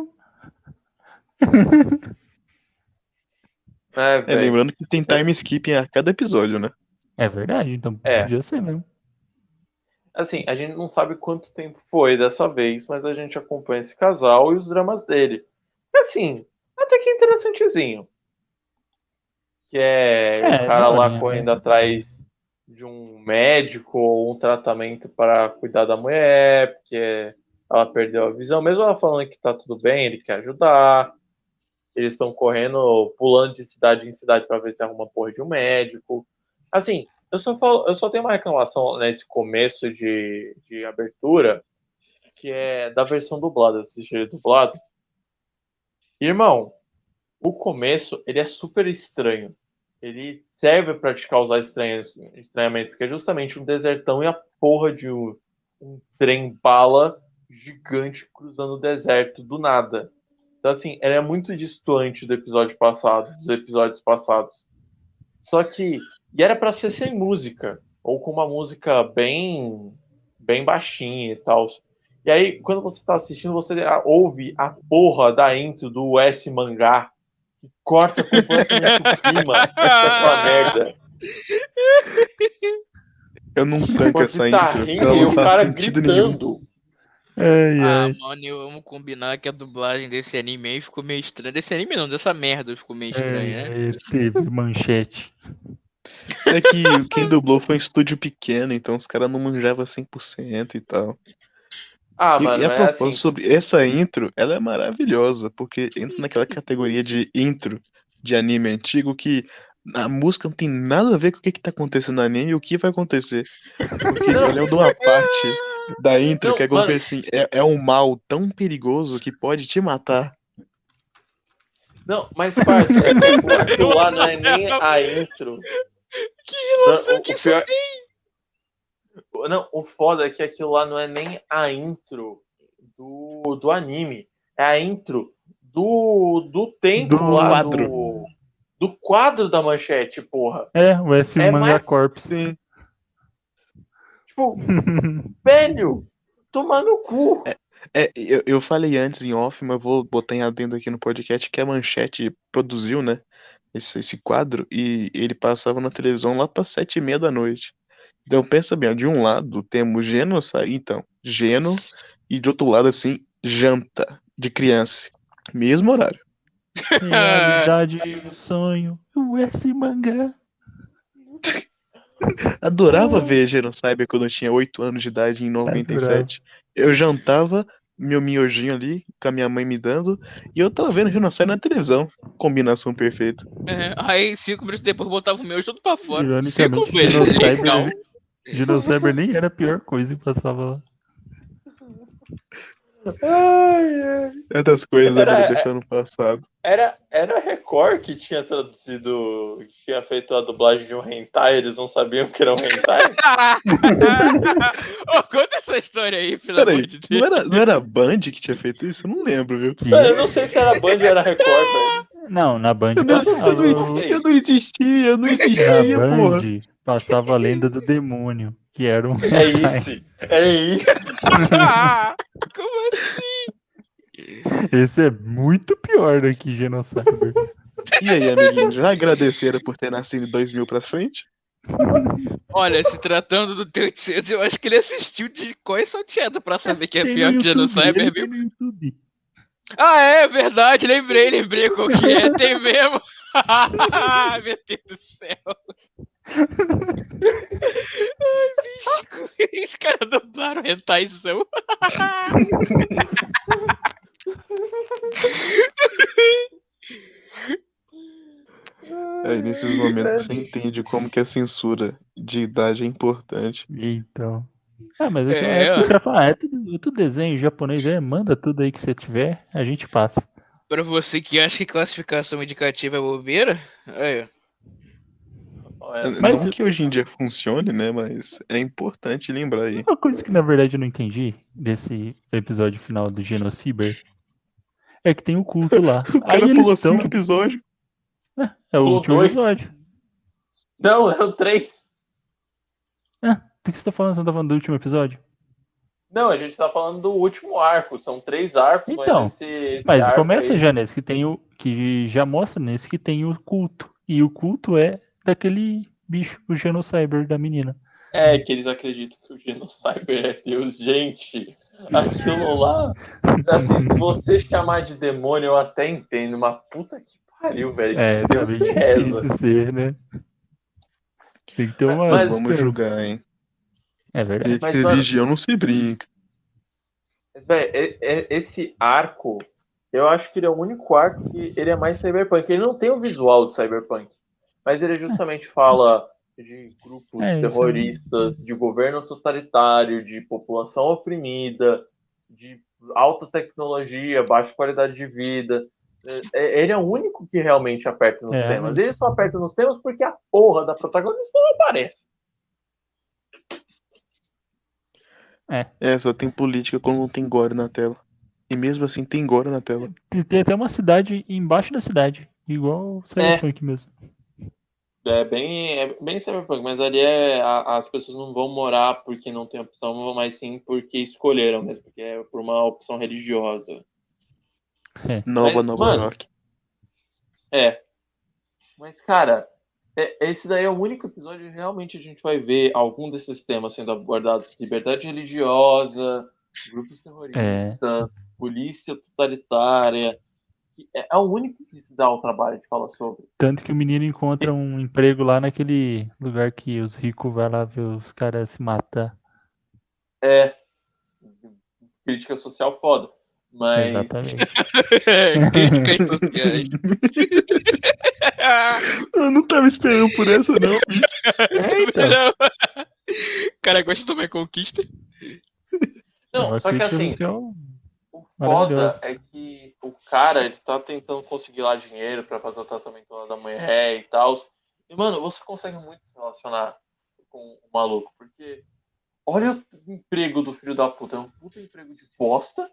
É, É, lembrando que tem time skipping a cada episódio, né? É verdade, então É. podia ser mesmo. Assim, a gente não sabe quanto tempo foi dessa vez, mas a gente acompanha esse casal e os dramas dele. E, assim, até que interessantezinho. Que é, É, o cara lá daorinha, correndo né? atrás de um médico ou um tratamento para cuidar da mulher, porque ela perdeu a visão. Mesmo ela falando que tá tudo bem, ele quer ajudar. Eles estão correndo, pulando de cidade em cidade para ver se arruma porra de um médico. Assim, eu só, falo, eu só tenho uma reclamação nesse começo de, de abertura, que é da versão dublada, assistir dublado. Irmão, o começo, ele é super estranho. Ele serve para te causar estranha- estranhamento, porque é justamente um desertão e a porra de um, um trem bala gigante cruzando o deserto do nada. Então, assim, ele é muito distante do episódio passado, dos episódios passados. Só que, e era para ser sem música, ou com uma música bem, bem baixinha e tal. E aí, quando você tá assistindo, você ouve a porra da intro do S Mangá, que corta completamente o clima daquela merda. Eu não tanco essa tá intro, rindo ela e não o faz cara sentido nenhum. gritando. Ai, Ah, ai. mano, eu amo combinar que a dublagem desse anime aí ficou meio estranha. Desse anime não, dessa merda ficou meio estranha, né? É, teve manchete. É que quem dublou foi um estúdio pequeno, então os caras não manjavam 100% e tal. Ah, E- mano, e a é propósito assim. sobre essa intro, ela é maravilhosa, porque entra naquela categoria de intro de anime antigo que a música não tem nada a ver com o que, que tá acontecendo no anime e o que vai acontecer. Porque Não. eu lembro de uma parte da intro Não, que é como assim, é, é um mal tão perigoso que pode te matar. Não, mas, parça, é aquilo lá não é nem a intro. Que relação Não, o- que o pior- tem? Não, o foda é que aquilo lá não é nem a intro do, do anime. É a intro do, do tempo Do lá quadro. do, do quadro da manchete, porra. É, o S É Manga mais- Corps. Sim. Tipo, velho, tomar no cu. É, eu, eu falei antes em off, mas vou botar em adendo aqui no podcast que a Manchete produziu, né? Esse, esse quadro e ele passava na televisão lá para sete e meia da noite. Então pensa bem, ó, de um lado temos Geno, então, Geno, e de outro lado assim, janta de criança. Mesmo horário. Realidade e sonho. O S Manga. Adorava ver Geno Cyber quando eu tinha 8 anos de idade em 97. Eu jantava meu miojinho ali, com a minha mãe me dando, e eu tava vendo Cyber na televisão. Combinação perfeita. É, aí, cinco minutos depois, botava o meu todo pra fora. Cinco vezes, Genocyber, legal. Genocyber nem era a pior coisa que passava lá. Ai, ai. É das coisas Era- que ele deixou no passado. Era, era a Record que tinha traduzido, que tinha feito a dublagem de um hentai, eles não sabiam que era um hentai? Ô, conta essa história aí, pelo amor Peraí, de não Deus. era, não era a Band que tinha feito isso? Eu não lembro, viu? Eu não sei se era Band ou era Record, velho. Não, na Band Eu não, passava, eu não, eu não existia, eu não existia, porra. Band passava a lenda do demônio, que era um É isso, é isso. Como assim? Esse é muito pior do que Genocyber. E aí, amiguinho, já agradeceram por ter nascido em 2000 pra frente? Olha, se tratando do T800, eu acho que ele assistiu de Coi Salteado pra saber que é pior que Genocyber mesmo. tem no YouTube. Ah, é verdade, lembrei, lembrei qual que é, tem mesmo. Meu Deus do céu. Ai, bicho, os caras dublaram rentaizão. É, nesses momentos você entende como que a censura de idade é importante. Então. Ah, mas É, é, é, ó. os caras falam, ah, é tudo, é tudo desenho japonês, é, manda tudo aí que você tiver, a gente passa. Pra você que acha que classificação indicativa é bobeira, aí, ó. É, Mas- não que hoje em dia funcione, né? Mas é importante lembrar aí. Uma coisa que na verdade eu não entendi desse episódio final do Genociber é que tem o culto lá. O Aí cara eles pulou estão. cinco episódios. É o Pulou último dois. episódio. Não, é o 3. Do que você tá falando? Você não tá falando do último episódio? Não, a gente tá falando do último arco. São três arcos, Então, mas esse, esse Mas arco começa aí- já nesse que tem o. que já mostra nesse que tem o culto. E o culto é daquele bicho, o Genocyber da menina. É, que eles acreditam que o Genocyber é Deus. Gente, aquilo lá. Assim, se você chamar de demônio, eu até entendo, mas puta que pariu, velho. É, Deus reza. difícil ser, né? Tem que ter uma. Mas Vamos julgar, hein? É verdade. Mas, Religião não se brinca. Mas, velho, e- esse arco, eu acho que ele é o único arco que ele é mais cyberpunk. Ele não tem o visual de cyberpunk, mas ele justamente fala de grupos É, isso terroristas, de governo totalitário, de população oprimida, de alta tecnologia, baixa qualidade de vida. É- é- Ele é o único que realmente aperta nos É, temas. mas- Ele só aperta nos temas porque a porra da protagonista não aparece. É, só tem política quando não tem gore na tela. E mesmo assim tem gore na tela. Tem até uma cidade embaixo da cidade. Igual o Cyberpunk mesmo. É bem, é bem cyberpunk, mas ali é, a- as pessoas não vão morar porque não tem opção, mas sim porque escolheram mesmo, porque é por uma opção religiosa. Nova Mas, Nova mano, York. É. Mas, cara, é- esse daí é o único episódio que realmente a gente vai ver algum desses temas sendo abordados. Liberdade religiosa, grupos terroristas, polícia totalitária. Que É é o único que se dá o trabalho de falar sobre. Tanto que o menino encontra um emprego lá naquele lugar que os ricos vão lá ver os caras se matar. É. Crítica social foda. Mas. Exatamente. Críticas sociais. Eu não tava esperando por essa, não, bicho. É, então. Não. O cara gosta de tomar conquista. Não, Uma só que assim, social foda é que o cara, ele tá tentando conseguir lá dinheiro pra fazer o tratamento lá da mulher e tal. E, mano, você consegue muito se relacionar com o maluco, porque olha o emprego do filho da puta, é um puta emprego de bosta.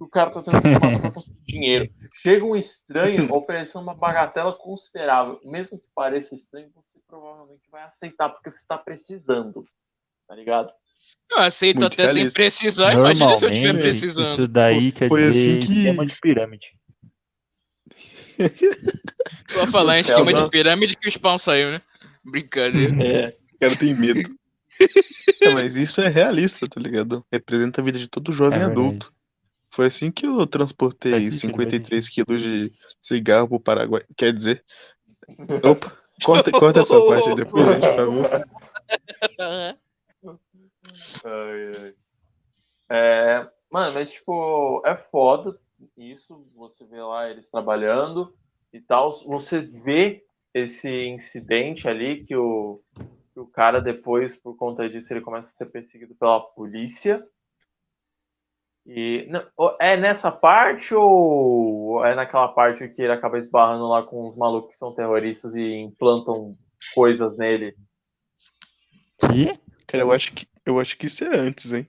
O cara tá tentando pra conseguir dinheiro. Chega um estranho oferecendo uma bagatela considerável. Mesmo que pareça estranho, você provavelmente vai aceitar, porque você tá precisando. Tá ligado? Eu aceito Muito até sem precisar. Imagina se eu estiver precisando. isso daí quer Foi dizer assim que- esquema de pirâmide. Só falar em céu, esquema de não. pirâmide que o spawn saiu, né? Brincadeira. É, o cara tem medo. É, mas isso é realista, tá ligado? Representa a vida de todo jovem É verdade. adulto. Foi assim que eu transportei Faz sentido, 53 quilos de cigarro pro Paraguai. Quer dizer. Opa, corta, corta essa parte aí depois, gente, por favor. Ai, ai. É, mano, mas tipo, é foda isso, você vê lá eles trabalhando e tal, você vê esse incidente ali que o, que o cara depois, por conta disso, ele começa a ser perseguido pela polícia. E não, é nessa parte ou é naquela parte que ele acaba esbarrando lá com os malucos que são terroristas e implantam coisas nele? Que? Cara, eu acho que, eu acho que isso é antes, hein?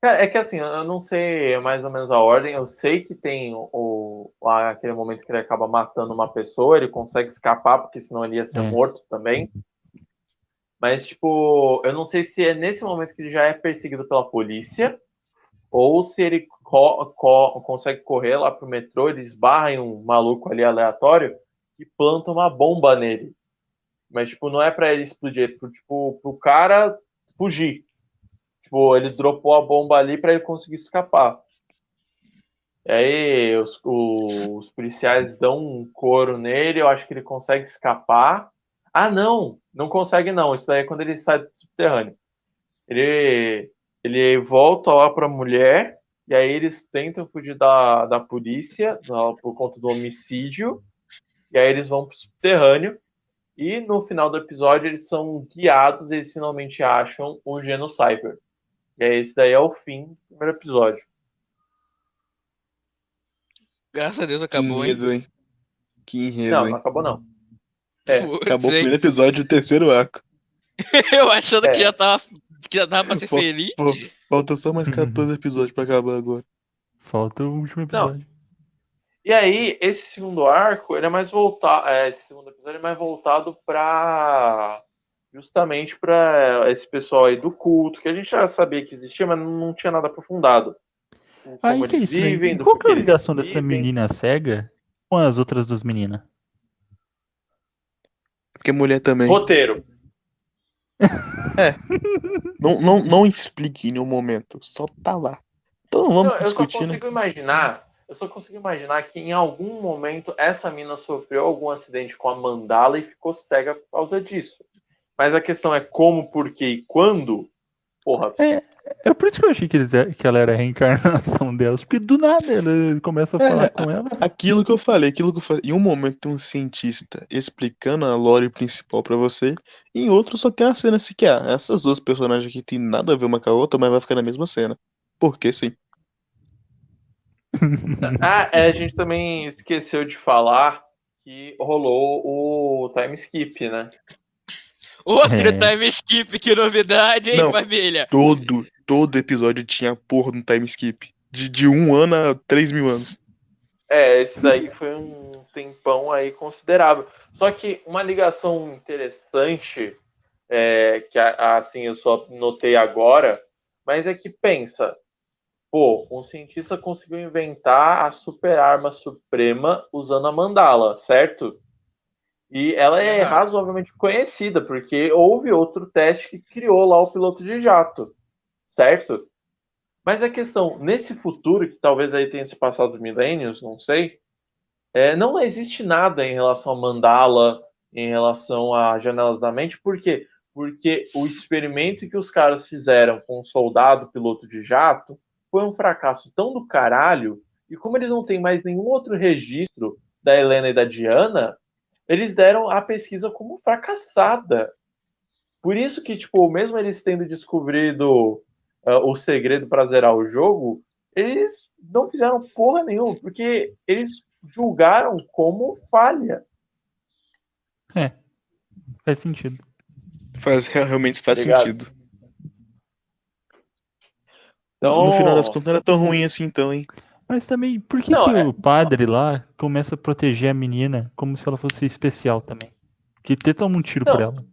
Cara, é que assim, eu não sei mais ou menos a ordem. Eu sei que tem o, lá aquele momento que ele acaba matando uma pessoa, ele consegue escapar, porque senão ele ia ser É. morto também. Mas, tipo, eu não sei se é nesse momento que ele já é perseguido pela polícia, ou se ele co- co- consegue correr lá pro metrô, ele esbarra em um maluco ali aleatório e planta uma bomba nele. Mas, tipo, não é pra ele explodir, é pro, tipo, pro cara fugir. Tipo, ele dropou a bomba ali pra ele conseguir escapar. E aí os, o- os policiais dão um couro nele, eu acho que ele consegue escapar. Ah, não, não consegue não. Isso daí é quando ele sai do subterrâneo. Ele, ele volta lá pra mulher, e aí eles tentam fugir da, da polícia da- por conta do homicídio. E aí eles vão pro subterrâneo. E no final do episódio eles são guiados, eles finalmente acham o Genocyber. E aí esse daí é o fim do primeiro episódio. Graças a Deus Que acabou, hein? enredo, hein? Que enredo, Não, hein? não acabou não. É, Acabou o hein? primeiro episódio do terceiro arco. Eu achando É. que já tava, que já tava pra ser Pô, feliz. Falta só Uhum. mais 14 episódios pra acabar agora. Falta o último Não. E aí, esse segundo arco, ele é mais voltado. esse segundo episódio é mais voltado pra. Justamente pra esse pessoal aí do culto, que a gente já sabia que existia, mas não tinha nada aprofundado. O- Aí Como que é eles estranho. vivem, do Qual que é a eles ligação dessa vivem. menina cega com as outras duas meninas? Porque mulher também. Roteiro. Não, não, não explique em nenhum momento. Só tá lá. Então vamos Não, eu só discutir, né? consigo imaginar. Eu só consigo imaginar que em algum momento essa mina sofreu algum acidente com a mandala e ficou cega por causa disso. Mas a questão é como, por quê e quando. Porra, É por isso que eu achei que, eles, que ela era a reencarnação delas. Porque do nada ela começa a É, falar com ela. Aquilo que eu falei, aquilo que eu falei. Em um momento tem um cientista explicando a lore principal pra você, e em outro só tem a cena assim que ah, essas duas personagens aqui tem nada a ver uma com a outra, mas vai ficar na mesma cena. Porque sim. Ah, é, a gente também esqueceu de falar que rolou o time skip, né? Outro É. time skip, que novidade, hein, Não. família? Todo, todo episódio tinha porra de um time skip. De, de um ano a três mil anos. É, esse daí foi um tempão aí considerável. Só que uma ligação interessante, é, que a- assim eu só notei agora, mas é que pensa, pô, um cientista conseguiu inventar a super arma suprema usando a mandala, certo? E ela é razoavelmente conhecida, porque houve outro teste que criou lá o piloto de jato, certo? Mas a questão, nesse futuro, que talvez aí tenha se passado milênios, não sei, é, não existe nada em relação a mandala, em relação a janelas da mente, por quê? Porque o experimento que os caras fizeram com o soldado piloto de jato foi um fracasso tão do caralho, e como eles não têm mais nenhum outro registro da Helena e da Diana, eles deram a pesquisa como fracassada. Por isso que, tipo, mesmo eles tendo descobrido ah, o segredo para zerar o jogo, eles não fizeram porra nenhuma, porque eles julgaram como falha. Faz sentido. Faz, realmente faz Obrigado. sentido. Então, No final das contas não era tão ruim assim então, hein? Mas também, por que, Não, que é- o padre lá começa a proteger a menina como se ela fosse especial também? Que ter toma um tiro Não. por ela.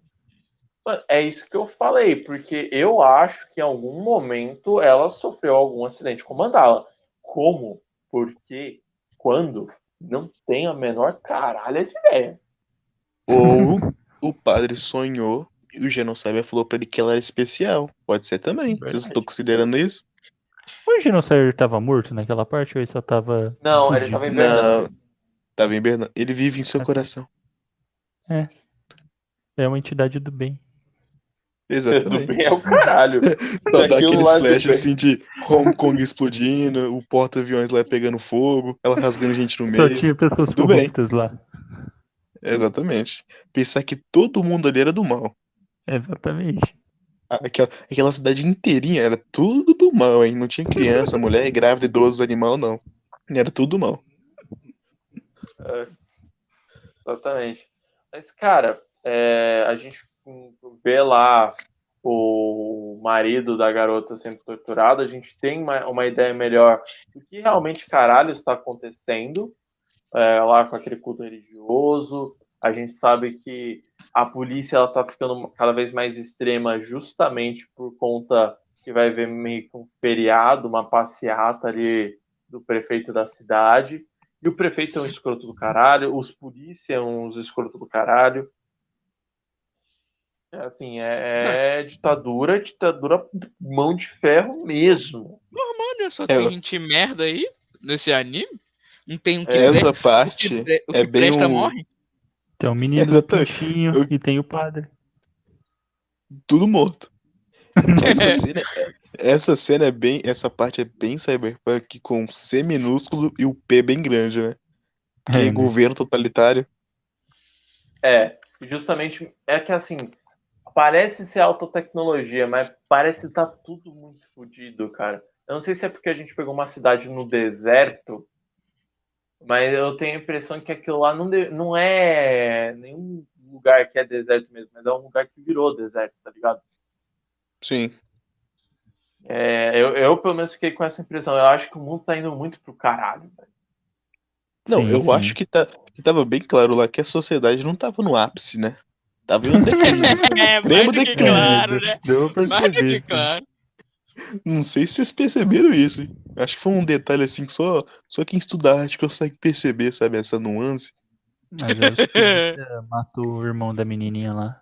Mano, É isso que eu falei, porque eu acho que em algum momento ela sofreu algum acidente com mandala. Como? Porque? Quando? Não tenho a menor caralha de ideia. Ou o padre sonhou e o Genocyber falou pra ele que ela era especial. Pode ser também. Vocês não estão considerando isso? O Genocide tava morto naquela parte ou ele só tava. Não, ele tava invernando. Não. Tava hibernando. Ele vive em seu Ok. coração. É uma entidade do bem. Exatamente. bem, é o caralho. Só dá lá flash do assim de Hong Kong explodindo, o porta-aviões lá pegando fogo, ela rasgando gente no Só meio. tinha pessoas tudo bem. corruptas lá. Exatamente. Pensar que todo mundo ali era do mal. Exatamente. Aquela, aquela cidade inteirinha era tudo do mal, hein? Não tinha criança, mulher, grávida, idoso, animal, não. Era tudo mal. Exatamente. Mas, cara, é, a gente vê lá o marido da garota sendo torturado, a gente tem uma, uma ideia melhor do que realmente caralho está acontecendo é, lá com aquele culto religioso. A gente sabe que a polícia ela tá ficando cada vez mais extrema justamente por conta que vai haver meio que um feriado, uma passeata ali do prefeito da cidade. E o prefeito é um escroto do caralho, os polícias são uns escroto do caralho. É assim, é, é ditadura, ditadura mão de ferro mesmo. Normal, né? Só É, tem eu- gente merda aí nesse anime. Não tem um que Essa presta, o parte que, pre- o é que bem presta um- morre. Tem o menino do Exatamente. Eu- e tem o padre. tudo morto. Essa cena, essa cena é bem. Essa parte é bem cyberpunk com C minúsculo e o P bem grande, né? Que é, É, né? governo totalitário. É, justamente é que assim, parece ser alta tecnologia, mas parece estar tudo muito fodido, cara. Eu não sei se é porque a gente pegou uma cidade no deserto, mas eu tenho a impressão que aquilo lá não, de- não é nenhum lugar que é deserto mesmo, mas é um lugar que virou deserto, tá ligado? Sim. É, eu, eu, pelo menos, fiquei com essa impressão. Eu acho que o mundo tá indo muito pro caralho, velho. Não, Sim, eu sim. acho que, tá, que tava bem claro lá que a sociedade não tava no ápice, né? Tava em um declínio. É, mais do que declínio. claro, né? Deu pra Mais do perceber. que claro. Não sei se vocês perceberam isso. hein? Acho que foi um detalhe assim que só, só quem estuda arte consegue perceber, sabe? Essa nuance. Mas aí os polícia matou o irmão da menininha lá.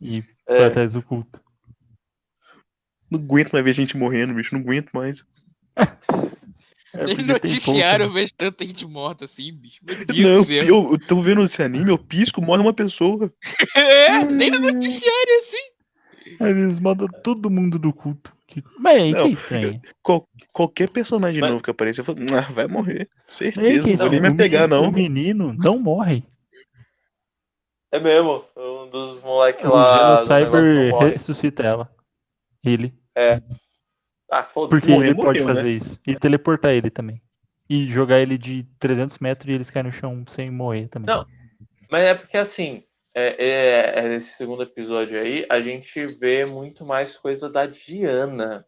E foi É, atrás do culto. Não aguento mais ver gente morrendo, bicho. Não aguento mais. É Nem tem noticiário eu né? vejo tanta gente morta assim, bicho. Meu Deus Não, do céu. eu, eu tô vendo esse anime, eu pisco, morre uma pessoa. É, nem no noticiário assim. Eles mandam todo mundo do culto. Mas aí Não, que estranho. Qual- qualquer personagem Mas- novo que aparecer, eu falo, ah, vai morrer. Certeza, não vou nem me pegar, o, não. o menino não morre. é mesmo. Um dos moleques O lá. Genocyber morre. ressuscita ela. Ele. Ah, foda-se. Porque Morrer, ele pode morreu, né? fazer isso. E teleportar ele também. E jogar ele de 300 metros e eles caem no chão sem morrer também. Não. Mas é porque assim, é, é, é nesse segundo episódio aí, a gente vê muito mais coisa da Diana.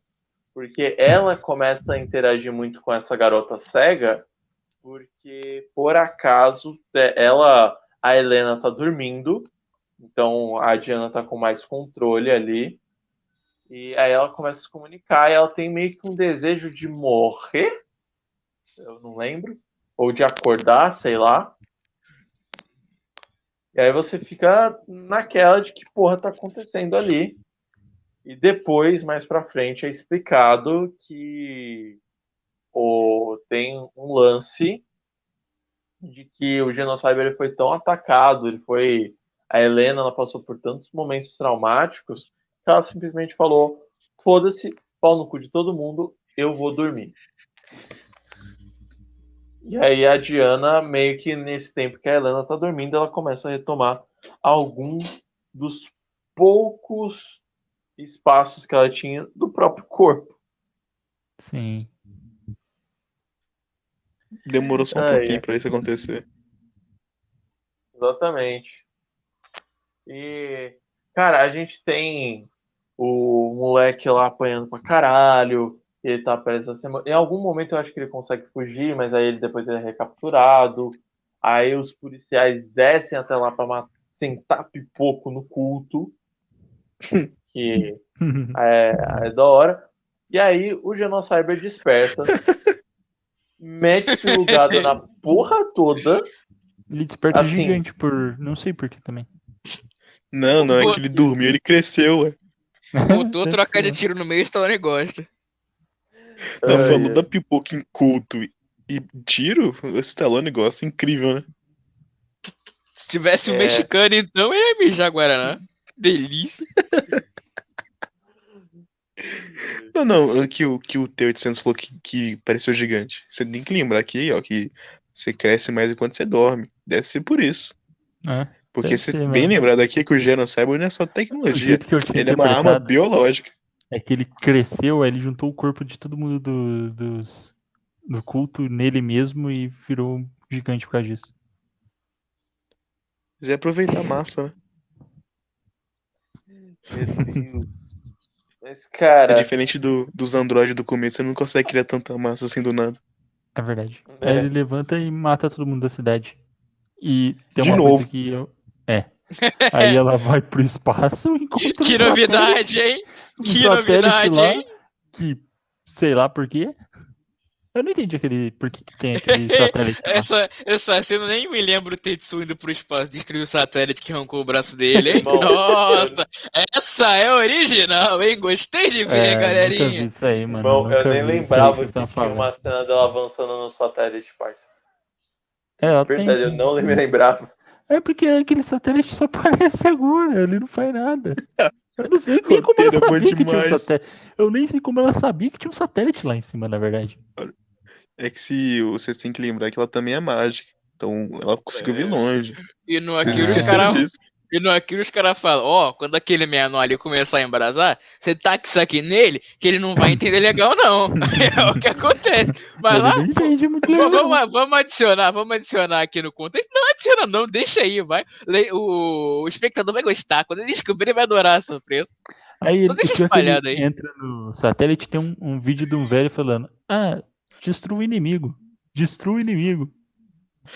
Porque ela começa a interagir muito com essa garota cega, porque por acaso é, ela, a Helena tá dormindo, então a Diana tá com mais controle ali. E aí ela começa a se comunicar e ela tem meio que um desejo de morrer. Eu não lembro. Ou de acordar, sei lá. E aí você fica naquela de que porra tá acontecendo ali. E depois, mais pra frente, é explicado que o, tem um lance de que o Genocyber ele foi tão atacado, ele foi. A Helena ela passou por tantos momentos traumáticos que ela simplesmente falou: foda-se, pau no cu de todo mundo, eu vou dormir. E aí a Diana, meio que nesse tempo que a Helena tá dormindo, ela começa a retomar alguns dos poucos espaços que ela tinha do próprio corpo. Sim. Demorou só um Ah, pouquinho é. pra isso acontecer. Exatamente. E, cara, a gente tem o moleque lá apanhando pra caralho. Ele tá prestes a mo- Em algum momento eu acho que ele consegue fugir, mas aí ele depois ele é recapturado. Aí os policiais descem até lá pra ma- sentar pipoco no culto. Que é, é da hora. E aí o Genocyber desperta, mete plugado na porra toda. Ele desperta Assim. gigante por. Não sei por que também. Não, não, é que ele dormiu, ele cresceu, ué. Deve trocar de tiro no meio e Stallone gosta. Não, Ai, da pipoca em culto e, tiro, o Stallone gosta, incrível, né? Se tivesse um É. mexicano, então ele ia mijar Guaraná. Delícia. Não, não, é que o, que o T-800 falou que, que pareceu gigante. Você tem que lembrar aqui, ó, que você cresce mais enquanto você dorme. Deve ser por isso. É. Porque você ser bem mesmo. lembrado aqui que o Genocyber não é só tecnologia, ele é uma arma biológica. É que ele cresceu, ele juntou o corpo de todo mundo do, dos, do culto nele mesmo e virou um gigante por causa disso. Quiser aproveitar a massa, né? Meu Deus. Mas, É cara. diferente do, dos androides do começo, você não consegue criar tanta massa assim do nada. É verdade. É. Aí ele levanta e mata todo mundo da cidade. E tem De uma novo. coisa que eu. É. Aí ela vai pro espaço e encontra Que novidade, hein? Que novidade, lá, hein? Que sei lá por quê. Eu não entendi aquele. Por que, que tem aquele satélite lá. Essa, essa cena eu nem me lembro o Tetsu indo pro espaço destruir o satélite que arrancou o braço dele, hein? Irmão, Nossa, essa é original, hein? Gostei de ver, É, nunca vi galerinha. isso aí, mano. Irmão, eu nem lembrava que tinha falando. uma cena dela avançando no satélite, parça. É, tem. Verdade, eu não me lembrava. É porque aquele satélite só aparece agora, ele não faz nada. Eu não sei nem como Roteiro é ela bom sabia que tinha um demais. satélite. Eu nem sei como ela sabia que tinha um satélite lá em cima, na verdade. É que se vocês têm que lembrar que ela também é mágica. Então ela conseguiu vir É. longe. E no Akira esqueceram caras disso. E no Akira os caras falam, ó, quando aquele menor ali começar a embrasar, você taca isso aqui nele, que ele não vai entender legal, não. é o que acontece. Mas lá, não entende muito legal. vamos, vamos adicionar, vamos adicionar aqui no contexto. Não adiciona, não, deixa aí, vai. O, o espectador vai gostar. Quando ele descobrir, ele vai adorar a surpresa. Aí ele, Não ele aí. entra no satélite tem um, um vídeo de um velho falando: Ah, destrua o inimigo. Destrua o inimigo.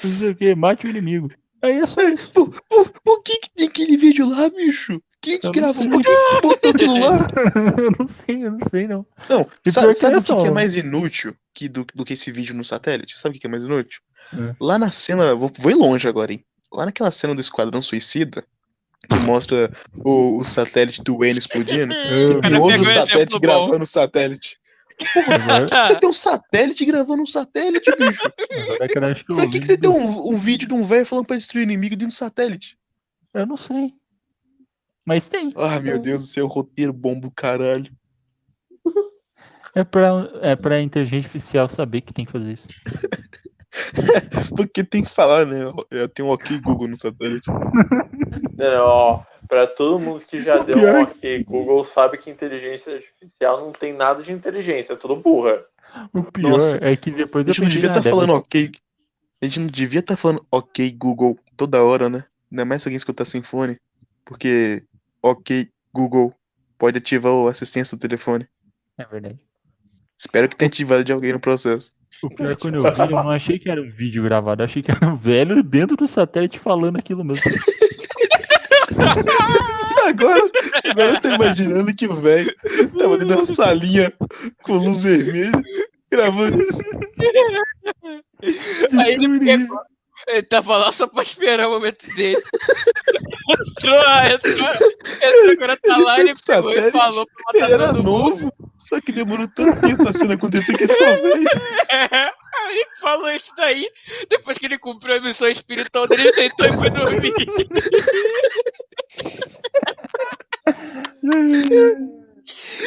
Não sei o que, mate o inimigo. Aí é só isso. Por, por, por que, que tem aquele vídeo lá, bicho? Quem que gravou? Por que, que botou aquilo lá? eu não sei, eu não sei não. Não, E sa- sabe é o que, que é mais inútil que do, do que esse vídeo no satélite? Sabe o que que é mais inútil? É. Lá na cena, vou, vou ir longe agora, hein? Lá naquela cena do Esquadrão Suicida, que mostra o, o satélite do Wayne explodindo, e outro satélite gravando o satélite. Agora, Você tem um satélite gravando um satélite, bicho. eu acho que Pra que, você tem um, um vídeo de um velho falando pra destruir o inimigo de um satélite? Eu não sei. Mas tem. Ah, meu Deus do céu, roteiro bom do caralho. É pra, é pra inteligência artificial saber que tem que fazer isso. Porque tem que falar, né? Eu tenho um ok Google no satélite. Não, ó, pra todo mundo que já O deu um ok, Google sabe que inteligência artificial não tem nada de inteligência, é tudo burra. O pior Nossa, é que depois A gente não devia estar nada. falando ok. A gente não devia estar falando ok Google toda hora, né? Ainda mais se alguém escutar sem fone. Porque ok Google pode ativar a assistência do telefone. É verdade. Espero que tenha ativado de alguém no processo. O pior é que quando eu vi, eu não achei que era um vídeo gravado, eu achei que era um velho dentro do satélite falando aquilo mesmo. Agora, agora eu tô imaginando que o velho tava dentro da salinha com luz vermelha, gravando isso. Aí ele pegou. Ele tava lá só pra esperar o momento dele. entrou, entrou, entrou, agora tá lá, ele pegou e falou pra matar Ele era todo mundo. novo, só que demorou tanto tempo pra cena acontecer que ele ficou velho. ele falou isso daí, depois que ele cumpriu a missão espiritual dele, ele deitou e foi dormir.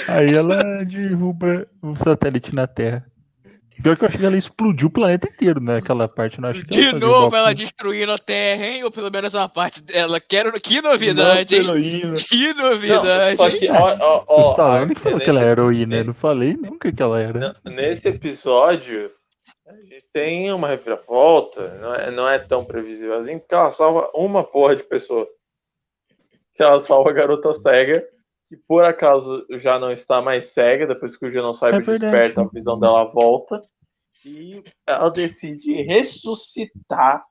Aí ela derruba o satélite na Terra. Pior que eu acho que ela explodiu o planeta inteiro naquela parte, não acho que De só novo ela destruindo a Terra, hein? Ou pelo menos uma parte dela. Quero... Que novidade, Nossa, hein? heroína. Que Não, novidade, só hein? que, ó, ó, O ó, Stallone que falou que ela é nesse- heroína, eu nesse- não falei nunca que ela era. Nesse episódio, a gente tem uma reviravolta, não é, não é tão previsível assim, porque ela salva uma porra de pessoa. Que ela salva a garota cega, que por acaso já não está mais cega, depois que o Genocyber É desperta, a visão dela volta. E ela decide ressuscitar.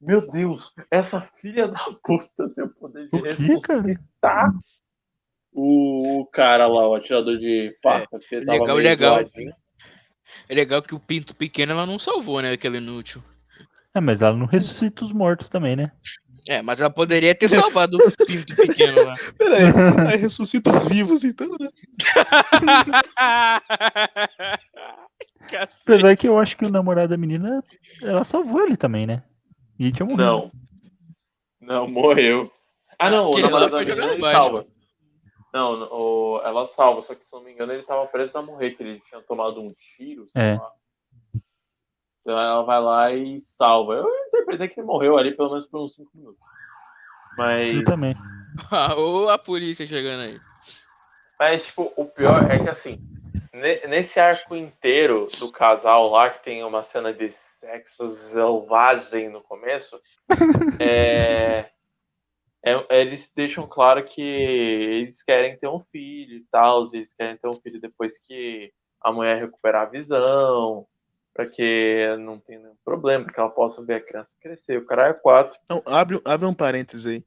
Meu Deus, essa filha da puta tem o poder de O que, cara? ressuscitar o cara lá, o atirador de facas, que ele tava legal, meio legal. zoadinho. É legal que o pinto pequeno ela não salvou, né? Aquele inútil. É, mas ela não ressuscita os mortos também, né? É, mas ela poderia ter salvado o pinto pequeno lá. Pera aí, aí ressuscita os vivos então, né? Cacete. Apesar que eu acho que o namorado da menina, ela salvou ele também, né? E ele tinha morrido. Não. Não, morreu. Ah, não, o namorado da foi menina ele salva. Não, o, ela salva, só que se não me engano ele tava prestes a morrer, que ele tinha tomado um tiro, sei É. lá. Então ela vai lá e salva. Eu interpretei que ele morreu ali pelo menos por uns 5 minutos. Mas. Eu também. Ou a polícia chegando aí. Mas, tipo, o pior é que, assim, ne- nesse arco inteiro do casal lá, que tem uma cena de sexo selvagem no começo, é, é- eles deixam claro que eles querem ter um filho e tal, eles querem ter um filho depois que a mulher recuperar a visão, para que não tenha nenhum problema, que ela possa ver a criança crescer. O cara é quatro. Não, abre, abre um parênteses aí.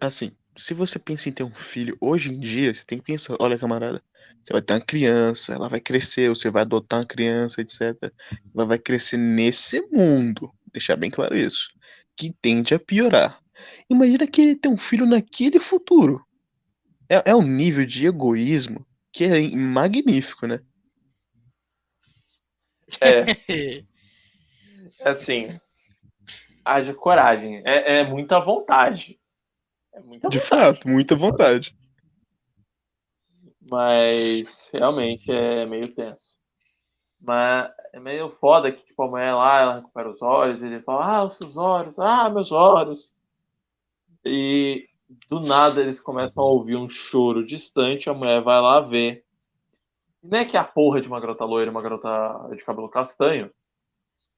Assim, se você pensa em ter um filho hoje em dia, você tem que pensar, olha, camarada, você vai ter uma criança, ela vai crescer, você vai adotar uma criança, etc. Ela vai crescer nesse mundo, deixar bem claro isso, que tende a piorar. Imagina que ele tem um filho naquele futuro. É, é um nível de egoísmo que é magnífico, né? É, assim, haja coragem. É, é muita vontade. É muita De vontade. fato, muita vontade. Mas realmente é meio tenso. Mas é meio foda que, tipo, a mulher lá, ela recupera os olhos, e ele fala, ah, os seus olhos, ah, meus olhos. E do nada eles começam a ouvir um choro distante, a mulher vai lá ver. E não é que é a porra de uma garota loira e uma garota de cabelo castanho.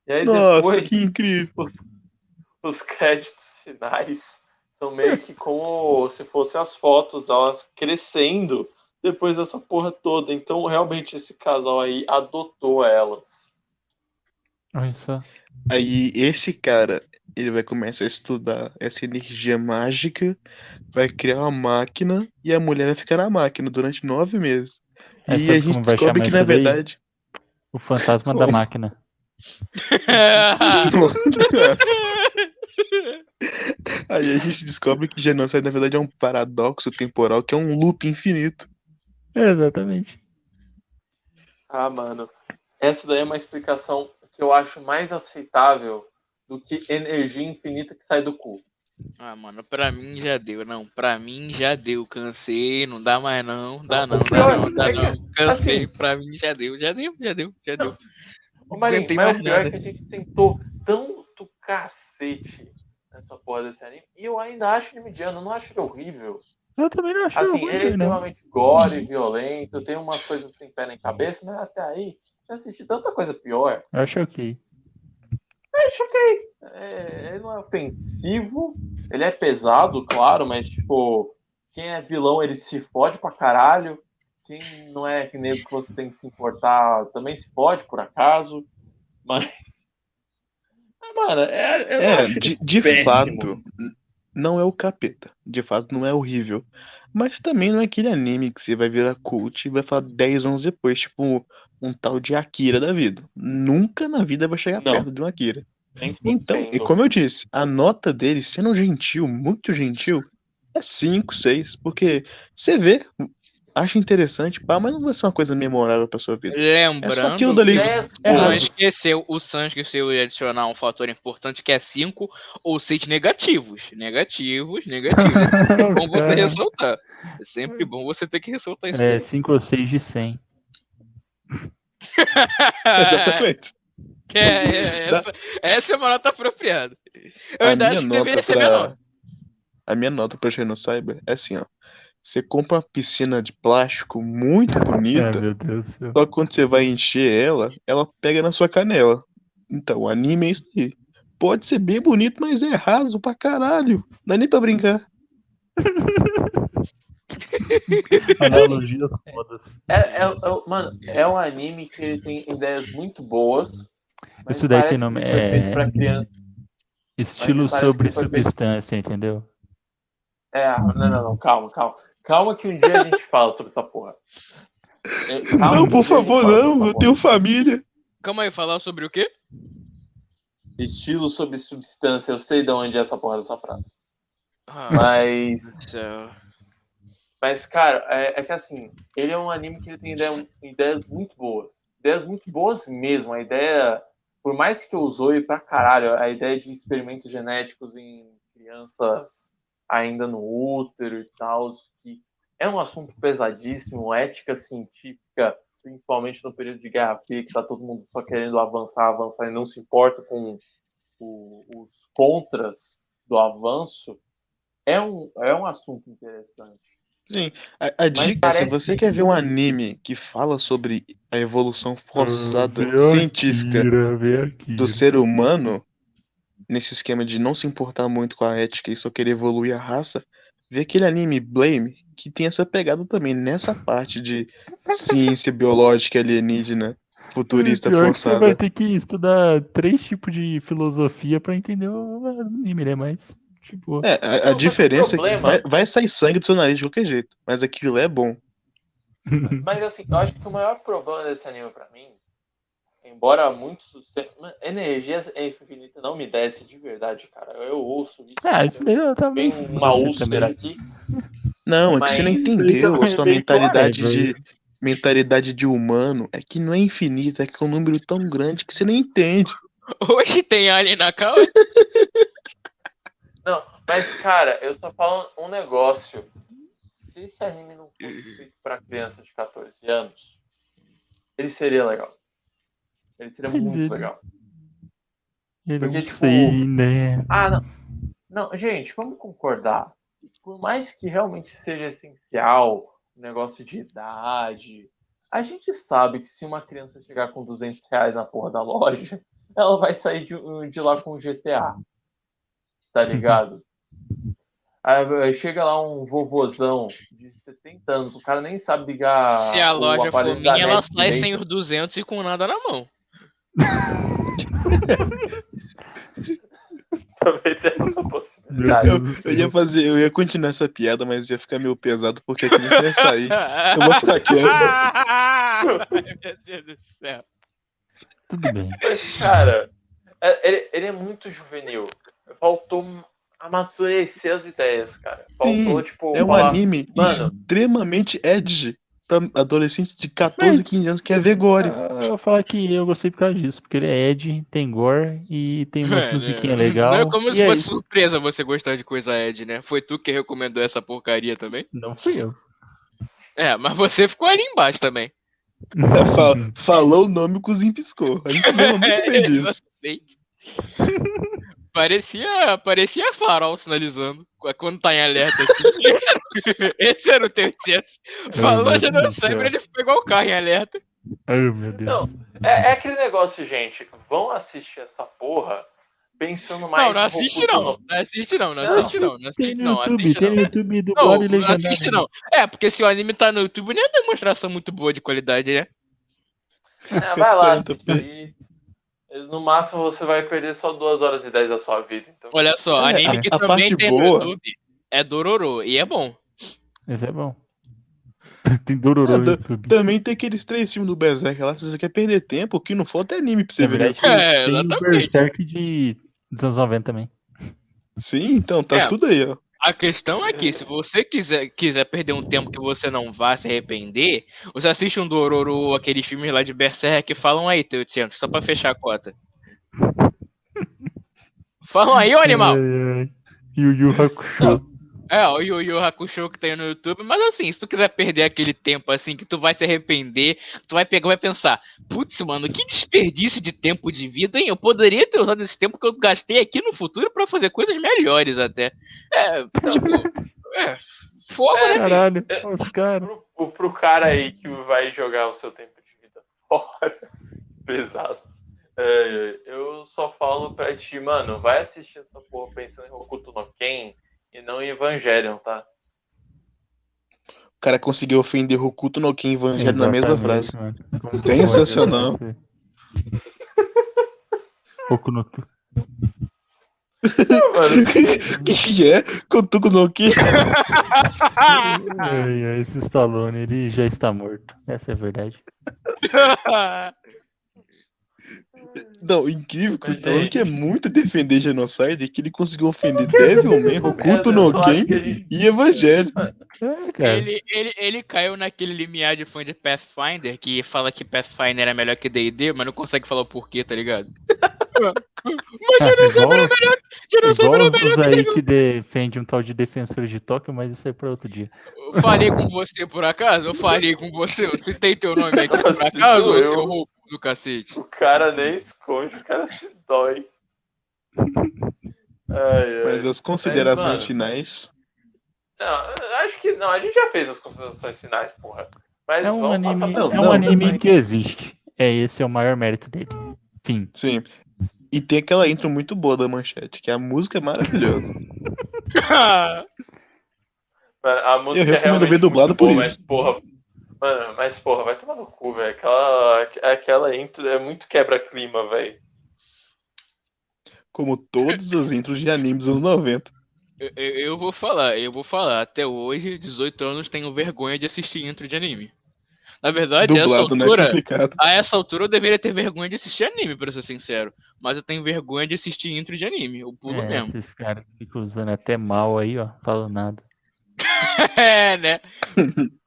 E aí Nossa, depois que incrível. os, os créditos finais são meio que como se fossem as fotos delas crescendo depois dessa porra toda. Então, realmente, esse casal aí adotou elas. Olha só. Aí esse cara, ele vai começar a estudar essa energia mágica, vai criar uma máquina e a mulher vai ficar na máquina durante nove meses. É, e a gente descobre que na daí? verdade. O fantasma da máquina. Aí a gente descobre que genocide na verdade é um paradoxo temporal, que é um loop infinito. É, exatamente. Ah, mano. Essa daí é uma explicação que eu acho mais aceitável do que energia infinita que sai do cu. Ah, mano, pra mim já deu, não. Pra mim já deu. Cansei, não dá mais não. Dá não, dá não, dá é não. Cansei, assim- pra mim já deu, já deu, já deu, já deu. Ô, Marinho, mas mais o pior é nada. que a gente tentou tanto cacete nessa porra desse anime. E eu ainda acho ele mediano, não acho ele horrível. Eu também não achei Assim, ele é não. extremamente gore, violento, tem umas coisas sem pé nem cabeça, mas até aí já assisti tanta coisa pior. Eu achei ok. Acho ok. É, ele não é ofensivo, ele é pesado, claro, mas tipo, quem é vilão ele se fode pra caralho. Quem não é que nem que você tem que se importar também se fode, por acaso. Mas. Mas, mano, é, eu É, de, de fato, não é o capeta. De fato, não é horrível. Mas também não é aquele anime que você vai virar cult e vai falar 10 anos depois, tipo um tal de Akira da vida. Nunca na vida vai chegar Não. perto de um Akira. Nem Então, e como eu disse, a nota dele, sendo gentil, muito gentil, é 5, 6. Porque você vê, acha interessante, pá, mas não vai ser uma coisa memorável pra sua vida. Lembrando. aquilo dali. É Não raso. esqueceu, o Sans esqueceu de adicionar um fator importante que é 5 ou 6 negativos. Negativos, negativos. É bom você ressaltar. É sempre bom você ter que ressaltar isso. É aí. 5 ou 6 de 100. Exatamente. É, é, essa, essa é uma nota apropriada. Eu A ainda minha acho que deveria nota ser menor. A minha nota pra Cyber é assim, ó. Você compra uma piscina de plástico muito bonita, meu Deus do céu. só que quando você vai encher ela, ela pega na sua canela. Então, o anime é isso aí. Pode ser bem bonito, mas é raso pra caralho. Não dá nem pra brincar. Analogias fodas. É, é, é- mano, é um anime que ele tem ideias muito boas. Isso daí tem nome- é- pra criança. Estilo sobre substância, entendeu? É, não, não, não, calma, calma. Calma que um dia a gente fala sobre essa porra. É, não, por favor, não. Eu porra. tenho família. Calma aí, falar sobre o quê? Estilo sobre substância, eu sei de onde é essa porra dessa frase. Ah, Mas, mas cara, é, é que assim, ele é um anime que ele tem ideia- ideias muito boas. Ideias muito boas mesmo. A ideia, por mais que eu zoe pra caralho, a ideia de experimentos genéticos em crianças ainda no útero e tal, que é um assunto pesadíssimo, ética científica, principalmente no período de Guerra Fria, que tá todo mundo só querendo avançar, avançar e não se importa com o- os contras do avanço, é um, é um assunto interessante. Sim, a, a dica se você que- quer ver um anime que fala sobre a evolução forçada científica aqui. do ser humano, nesse esquema de não se importar muito com a ética e só querer evoluir a raça, vê aquele anime Blame, que tem essa pegada também, nessa parte de ciência biológica alienígena, futurista Pior que você vai forçada. ter que estudar três tipos de filosofia pra entender o anime, né? Mas, tipo, É, a, a diferença é que vai, vai sair sangue do seu nariz de qualquer jeito, mas aquilo é bom. Mas assim, eu acho que o maior problema desse anime pra mim, embora muito Energia infinita não me desce de verdade, cara. Eu ouço isso. ah, isso daí eu tava Vem bem uma úlcera também. aqui. Não, é que você não entendeu também a sua é mentalidade de mentalidade de humano é que não é infinita, é que é um número tão grande que você não entende. Hoje tem alien na calça. Não, mas cara, eu só falo um negócio. Se esse anime não fosse feito pra crianças de 14 anos, ele seria legal. Ele seria Mas muito ele- legal. Eu Porque, não tipo, sei, né? Ah, não. Não, gente, vamos concordar. Por mais que realmente seja essencial o negócio de idade, a gente sabe que se uma criança chegar com 200 reais na porra da loja, ela vai sair de, de lá com GTA. Tá ligado? Aí aí chega lá um vovozão de 70 anos, o cara nem sabe ligar. Se a loja for minha, ela sai direito. sem os 200 e com nada na mão. Também tem essa Meu possibilidade. Eu, eu ia fazer, eu ia continuar essa piada, mas ia ficar meio pesado porque aqui a gente vai sair. Eu vou ficar quieto. Ai, meu Deus do céu. Tudo bem. Mas, cara, é- ele, ele é muito juvenil. Faltou amadurecer as ideias, cara. Faltou, Sim, tipo, É um falar, anime Mano. extremamente edgy pra adolescente de 14, 15 anos que é ver gore. Eu vou falar que eu gostei por causa disso, porque ele é Ed, tem gore e tem umas É, né? musiquinhas legais. Não é como se é fosse isso. surpresa você gostar de coisa Ed, né? Foi tu que recomendou essa porcaria também? Não fui eu. É, mas você ficou ali embaixo também. É, fa- falou o nome, o cozinho piscou. A gente lembra muito bem disso. Parecia, parecia farol sinalizando. Quando tá em alerta assim. Esse era, esse era o teu excesso. Falou, já não do sabe, céu. ele pegou o carro em alerta. Ai, meu Deus. Não, É, é aquele negócio, gente. Vão assistir essa porra pensando mais Não, não assiste não. Não assiste não, não Não. assiste não. Não Tem assiste no não, YouTube, tem não. no YouTube Não, e não legendado. assiste não. É, porque se o anime tá no YouTube, nem é demonstração muito boa de qualidade, né? É, vai lá 140p. assistir. No máximo você vai perder só 2 horas e 10 da sua vida. Então, Olha só, É, anime que a também parte tem boa- no YouTube é Dororo, e é bom. Esse é bom. tem Dororo Ah, YouTube. Também tem aqueles três filmes do Berserk lá, se você quer perder tempo, o que não falta é anime pra você Na ver. verdade. É, tem exatamente. Berserk de dos anos 90 também. Sim, então tá É. tudo aí, ó. A questão é que, se você quiser, quiser perder um tempo que você não vá se arrepender, você assiste um Dororo, aqueles filmes lá de Berserk que falam aí, teu Tiento, só pra fechar a cota. Falam aí, ô animal! Yu Yu Hakusho. É, o Yu Yu Hakusho que tem no YouTube, mas assim, se tu quiser perder aquele tempo assim, que tu vai se arrepender, tu vai pegar e vai pensar, putz, mano, que desperdício de tempo de vida, hein? Eu poderia ter usado esse tempo que eu gastei aqui no futuro pra fazer coisas melhores até. É, tipo, é, fogo, né? filho? Caralho, os caras. pro, pro cara aí que vai jogar o seu tempo de vida fora, pesado. É, eu só falo pra ti, mano, vai assistir essa porra pensando em Hokuto no Ken e não em Evangelion, tá? O cara conseguiu ofender Hokuto no Ken Evangelho na mesma frase. que Sensacional. acontecer? Pouco no tu. Mano, que é? Kutuku no Ken? Ai, ai, esse Stallone, ele já está morto. Essa é a verdade. Não, incrível que o Stallone quer muito defender Genocide e que ele conseguiu ofender Devilman, Hokuto no Ken que gente- e Evangelho. É, cara. Ele, ele, ele caiu naquele limiar de fã de Pathfinder que fala que Pathfinder é melhor que D&D, mas não consegue falar o porquê, tá ligado? mas eu não sei igual, melhor, sei igual melhor, os aí que defende um tal de defensor de Tóquio, mas isso é pra outro dia. Eu falei com você por acaso? Eu falei com você, eu citei teu nome aqui por acaso, eu- seu roubo do cacete. O cara nem esconde, o cara se dói. Ai, ai. Mas as considerações mano, finais. Não, acho que não, a gente já fez as considerações finais, porra. Mas É um vamos anime, passar Não, é um não, anime mas- que existe. É esse é o maior mérito dele. Fim. Sim. E tem aquela intro muito boa da manchete, que a música é maravilhosa. A música é recomendo realmente ver dublado muito por boa, isso. Mas, porra, mano, mas porra, vai tomar no cu, velho. Aquela, aquela intro é muito quebra-clima, velho. Como todas as intros de anime dos anos 90. Eu, eu- eu vou falar, eu vou falar. Até hoje, 18 anos, tenho vergonha de assistir intro de anime. Na verdade, a essa é altura, a essa altura eu deveria ter vergonha de assistir anime, pra ser sincero. Mas eu tenho vergonha de assistir intro de anime. Eu pulo É, mesmo. esses caras ficam usando até mal aí, ó. Falam nada. é, né?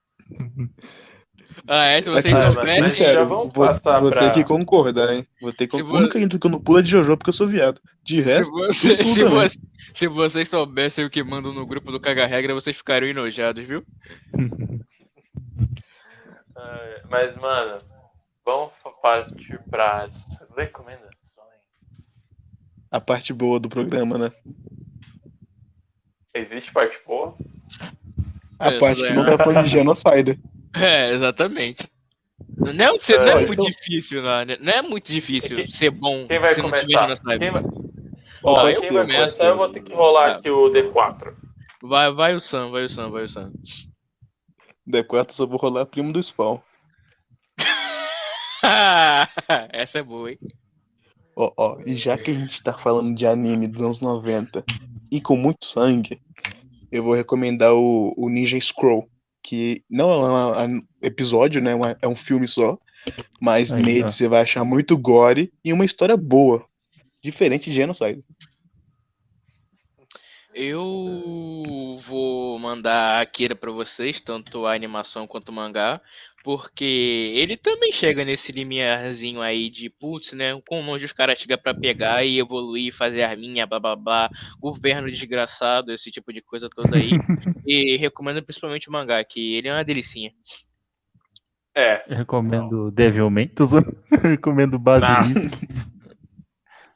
ah, é, se Tá vocês aqui, mas- soubessem. mas- já vamos vou, passar vou pra- ter que concordar, hein? Vou ter que Se con- vo- A única que eu não pulo é de Jojo porque eu sou viado. De Se, resto, você- tudo se, você- se vocês soubessem o que mandam no grupo do Caga Regra, vocês ficariam enojados, viu? É, mas, mano, vamos partir pras recomendações. a parte boa do programa, né? Existe parte boa? A É, parte isso que é. não tá falando de genocide. É, exatamente. Não é, um- não é É, muito então- difícil, não, né? Não é muito difícil Quem- ser bom Quem vai se não começar? Quem vai... Ó, Ó, eu quem vai começar, eu vou ter que rolar aqui o D4. Vai, vai o Sam, vai o Sam, vai o Sam. D4 só vou rolar primo do spawn. Essa é boa, hein? Ó, ó, e já que a gente tá falando de anime dos anos 90 e com muito sangue, eu vou recomendar o, o Ninja Scroll, que não é um episódio, né? É um filme só, mas Aí, nele ó. você vai achar muito gore e uma história boa, diferente de Genocide. Eu vou mandar a Akira pra vocês, tanto a animação quanto o mangá, porque ele também chega nesse limiarzinho aí de putz, né? Com onde os caras chegam pra pegar e evoluir, fazer arminha, blá blá blá, governo desgraçado, esse tipo de coisa toda aí. e recomendo principalmente o mangá, que ele é uma delicinha. É, Eu recomendo Devilman. Recomendo Basilisk.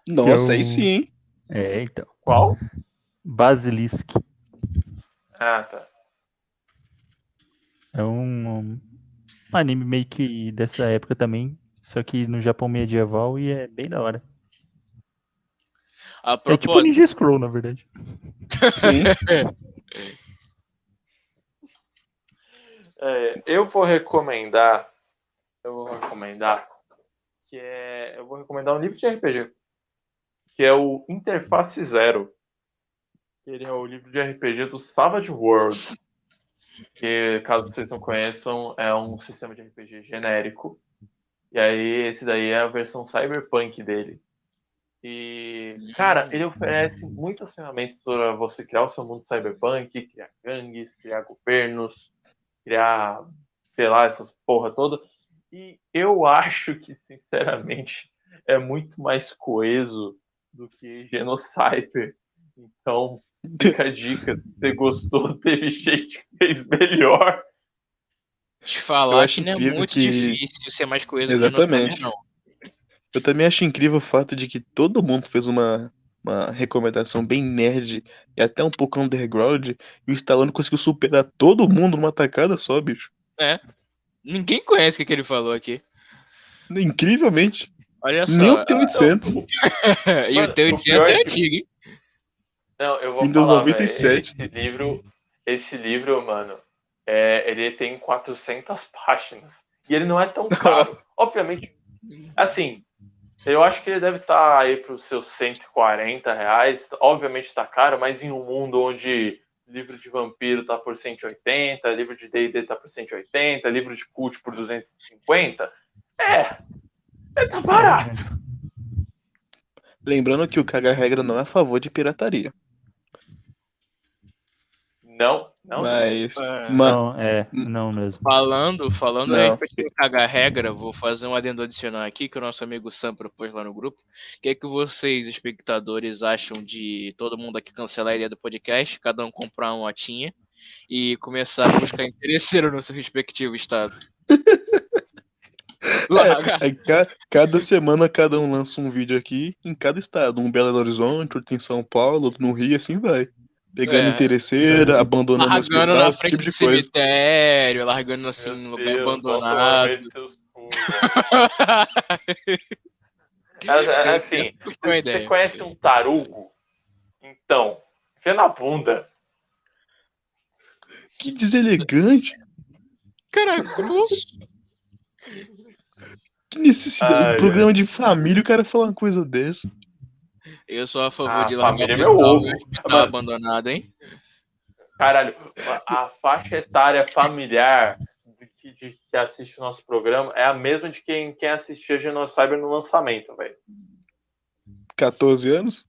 Nossa, é aí o- sim, hein? É, então. qual? Basilisk. Ah, tá. É um, um anime meio que dessa época também. Só que no Japão medieval e é bem da hora. A É tipo propósito, Ninja Scroll, na verdade. Sim. É, eu vou recomendar. Eu vou recomendar. Que é. Eu vou recomendar um livro de RPG. Que é o Interface Zero. Que ele é o livro de RPG do Savage World. Que, caso vocês não conheçam, é um sistema de RPG genérico. E aí, esse daí é a versão cyberpunk dele. E, cara, ele oferece muitas ferramentas para você criar o seu mundo cyberpunk, criar gangues, criar governos, criar, sei lá, essas porra toda. E eu acho que, sinceramente, é muito mais coeso do que Genocyber. Então, fica a dica. Se você gostou, teve gente que fez melhor. te Eu falar acho que não é muito que- difícil ser mais coisa que Exatamente. Genocide, não. Eu também acho incrível o fato de que todo mundo fez uma, uma recomendação bem nerd e até um pouco underground, e o Stallone conseguiu superar todo mundo numa tacada só, bicho. Ninguém conhece o que, que ele falou aqui. Incrivelmente. Olha só. Nem o T800. e o Mano, teu o 800 pior é é que- antigo, hein? Não, eu vou Windows falar, 97. velho, esse livro, esse livro, mano, é, ele tem 400 páginas. E ele não é tão caro. Obviamente, assim, eu acho que ele deve estar aí para os seus 140 reais. Obviamente está caro, mas em um mundo onde livro de vampiro tá por 180, livro de D&D tá por 180, livro de cult por 250, é, é tá barato. Lembrando que o Caga Regra não é a favor de pirataria. Não, não. Mas. É. ma- Não, é, não mesmo. Falando, falando Não. respeito do cagar regra, vou fazer um adendo adicional aqui que o nosso amigo Sam propôs lá no grupo. O que é que vocês, espectadores, acham de todo mundo aqui cancelar a ideia do podcast, cada um comprar uma motinha e começar a buscar interesseiro no seu respectivo estado? Larga- Aí, ca- cada semana cada um lança um vídeo aqui em cada estado. Um em Belo Horizonte, outro em São Paulo, outro no Rio, assim vai. Pegando É. interesseira, abandonando o Largando hospital, na frente tipo do de coisa. cemitério, largando assim Meu lugar Deus, abandonado. É, é, assim, Boa você ideia. conhece um tarugo? Então, vê na bunda. Que deselegante. Cara, grosso. Que necessidade. Ai, Um programa de família, o cara fala uma coisa dessa. Eu sou a favor Ah, de largar família é o meu pessoal ovo. hospital Mano. abandonado, hein? Caralho, a, a faixa etária familiar de que, de que assiste o nosso programa é a mesma de quem, quem assistia Genocyber no lançamento, velho. 14 anos?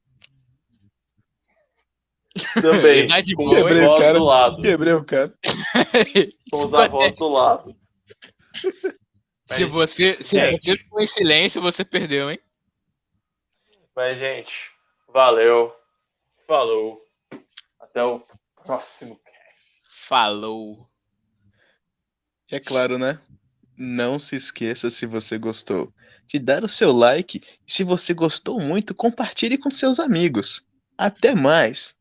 Também. Idade com boa, hein? avós Cara. do lado. Quebrei o cara. Com os avós do lado. Se você, se gente. você ficou em silêncio, você perdeu, hein? Mas, gente, valeu. Falou. Até o próximo cast. Falou. E é claro, né? Não se esqueça, se você gostou, de dar o seu like. E se você gostou muito, compartilhe com seus amigos. Até mais!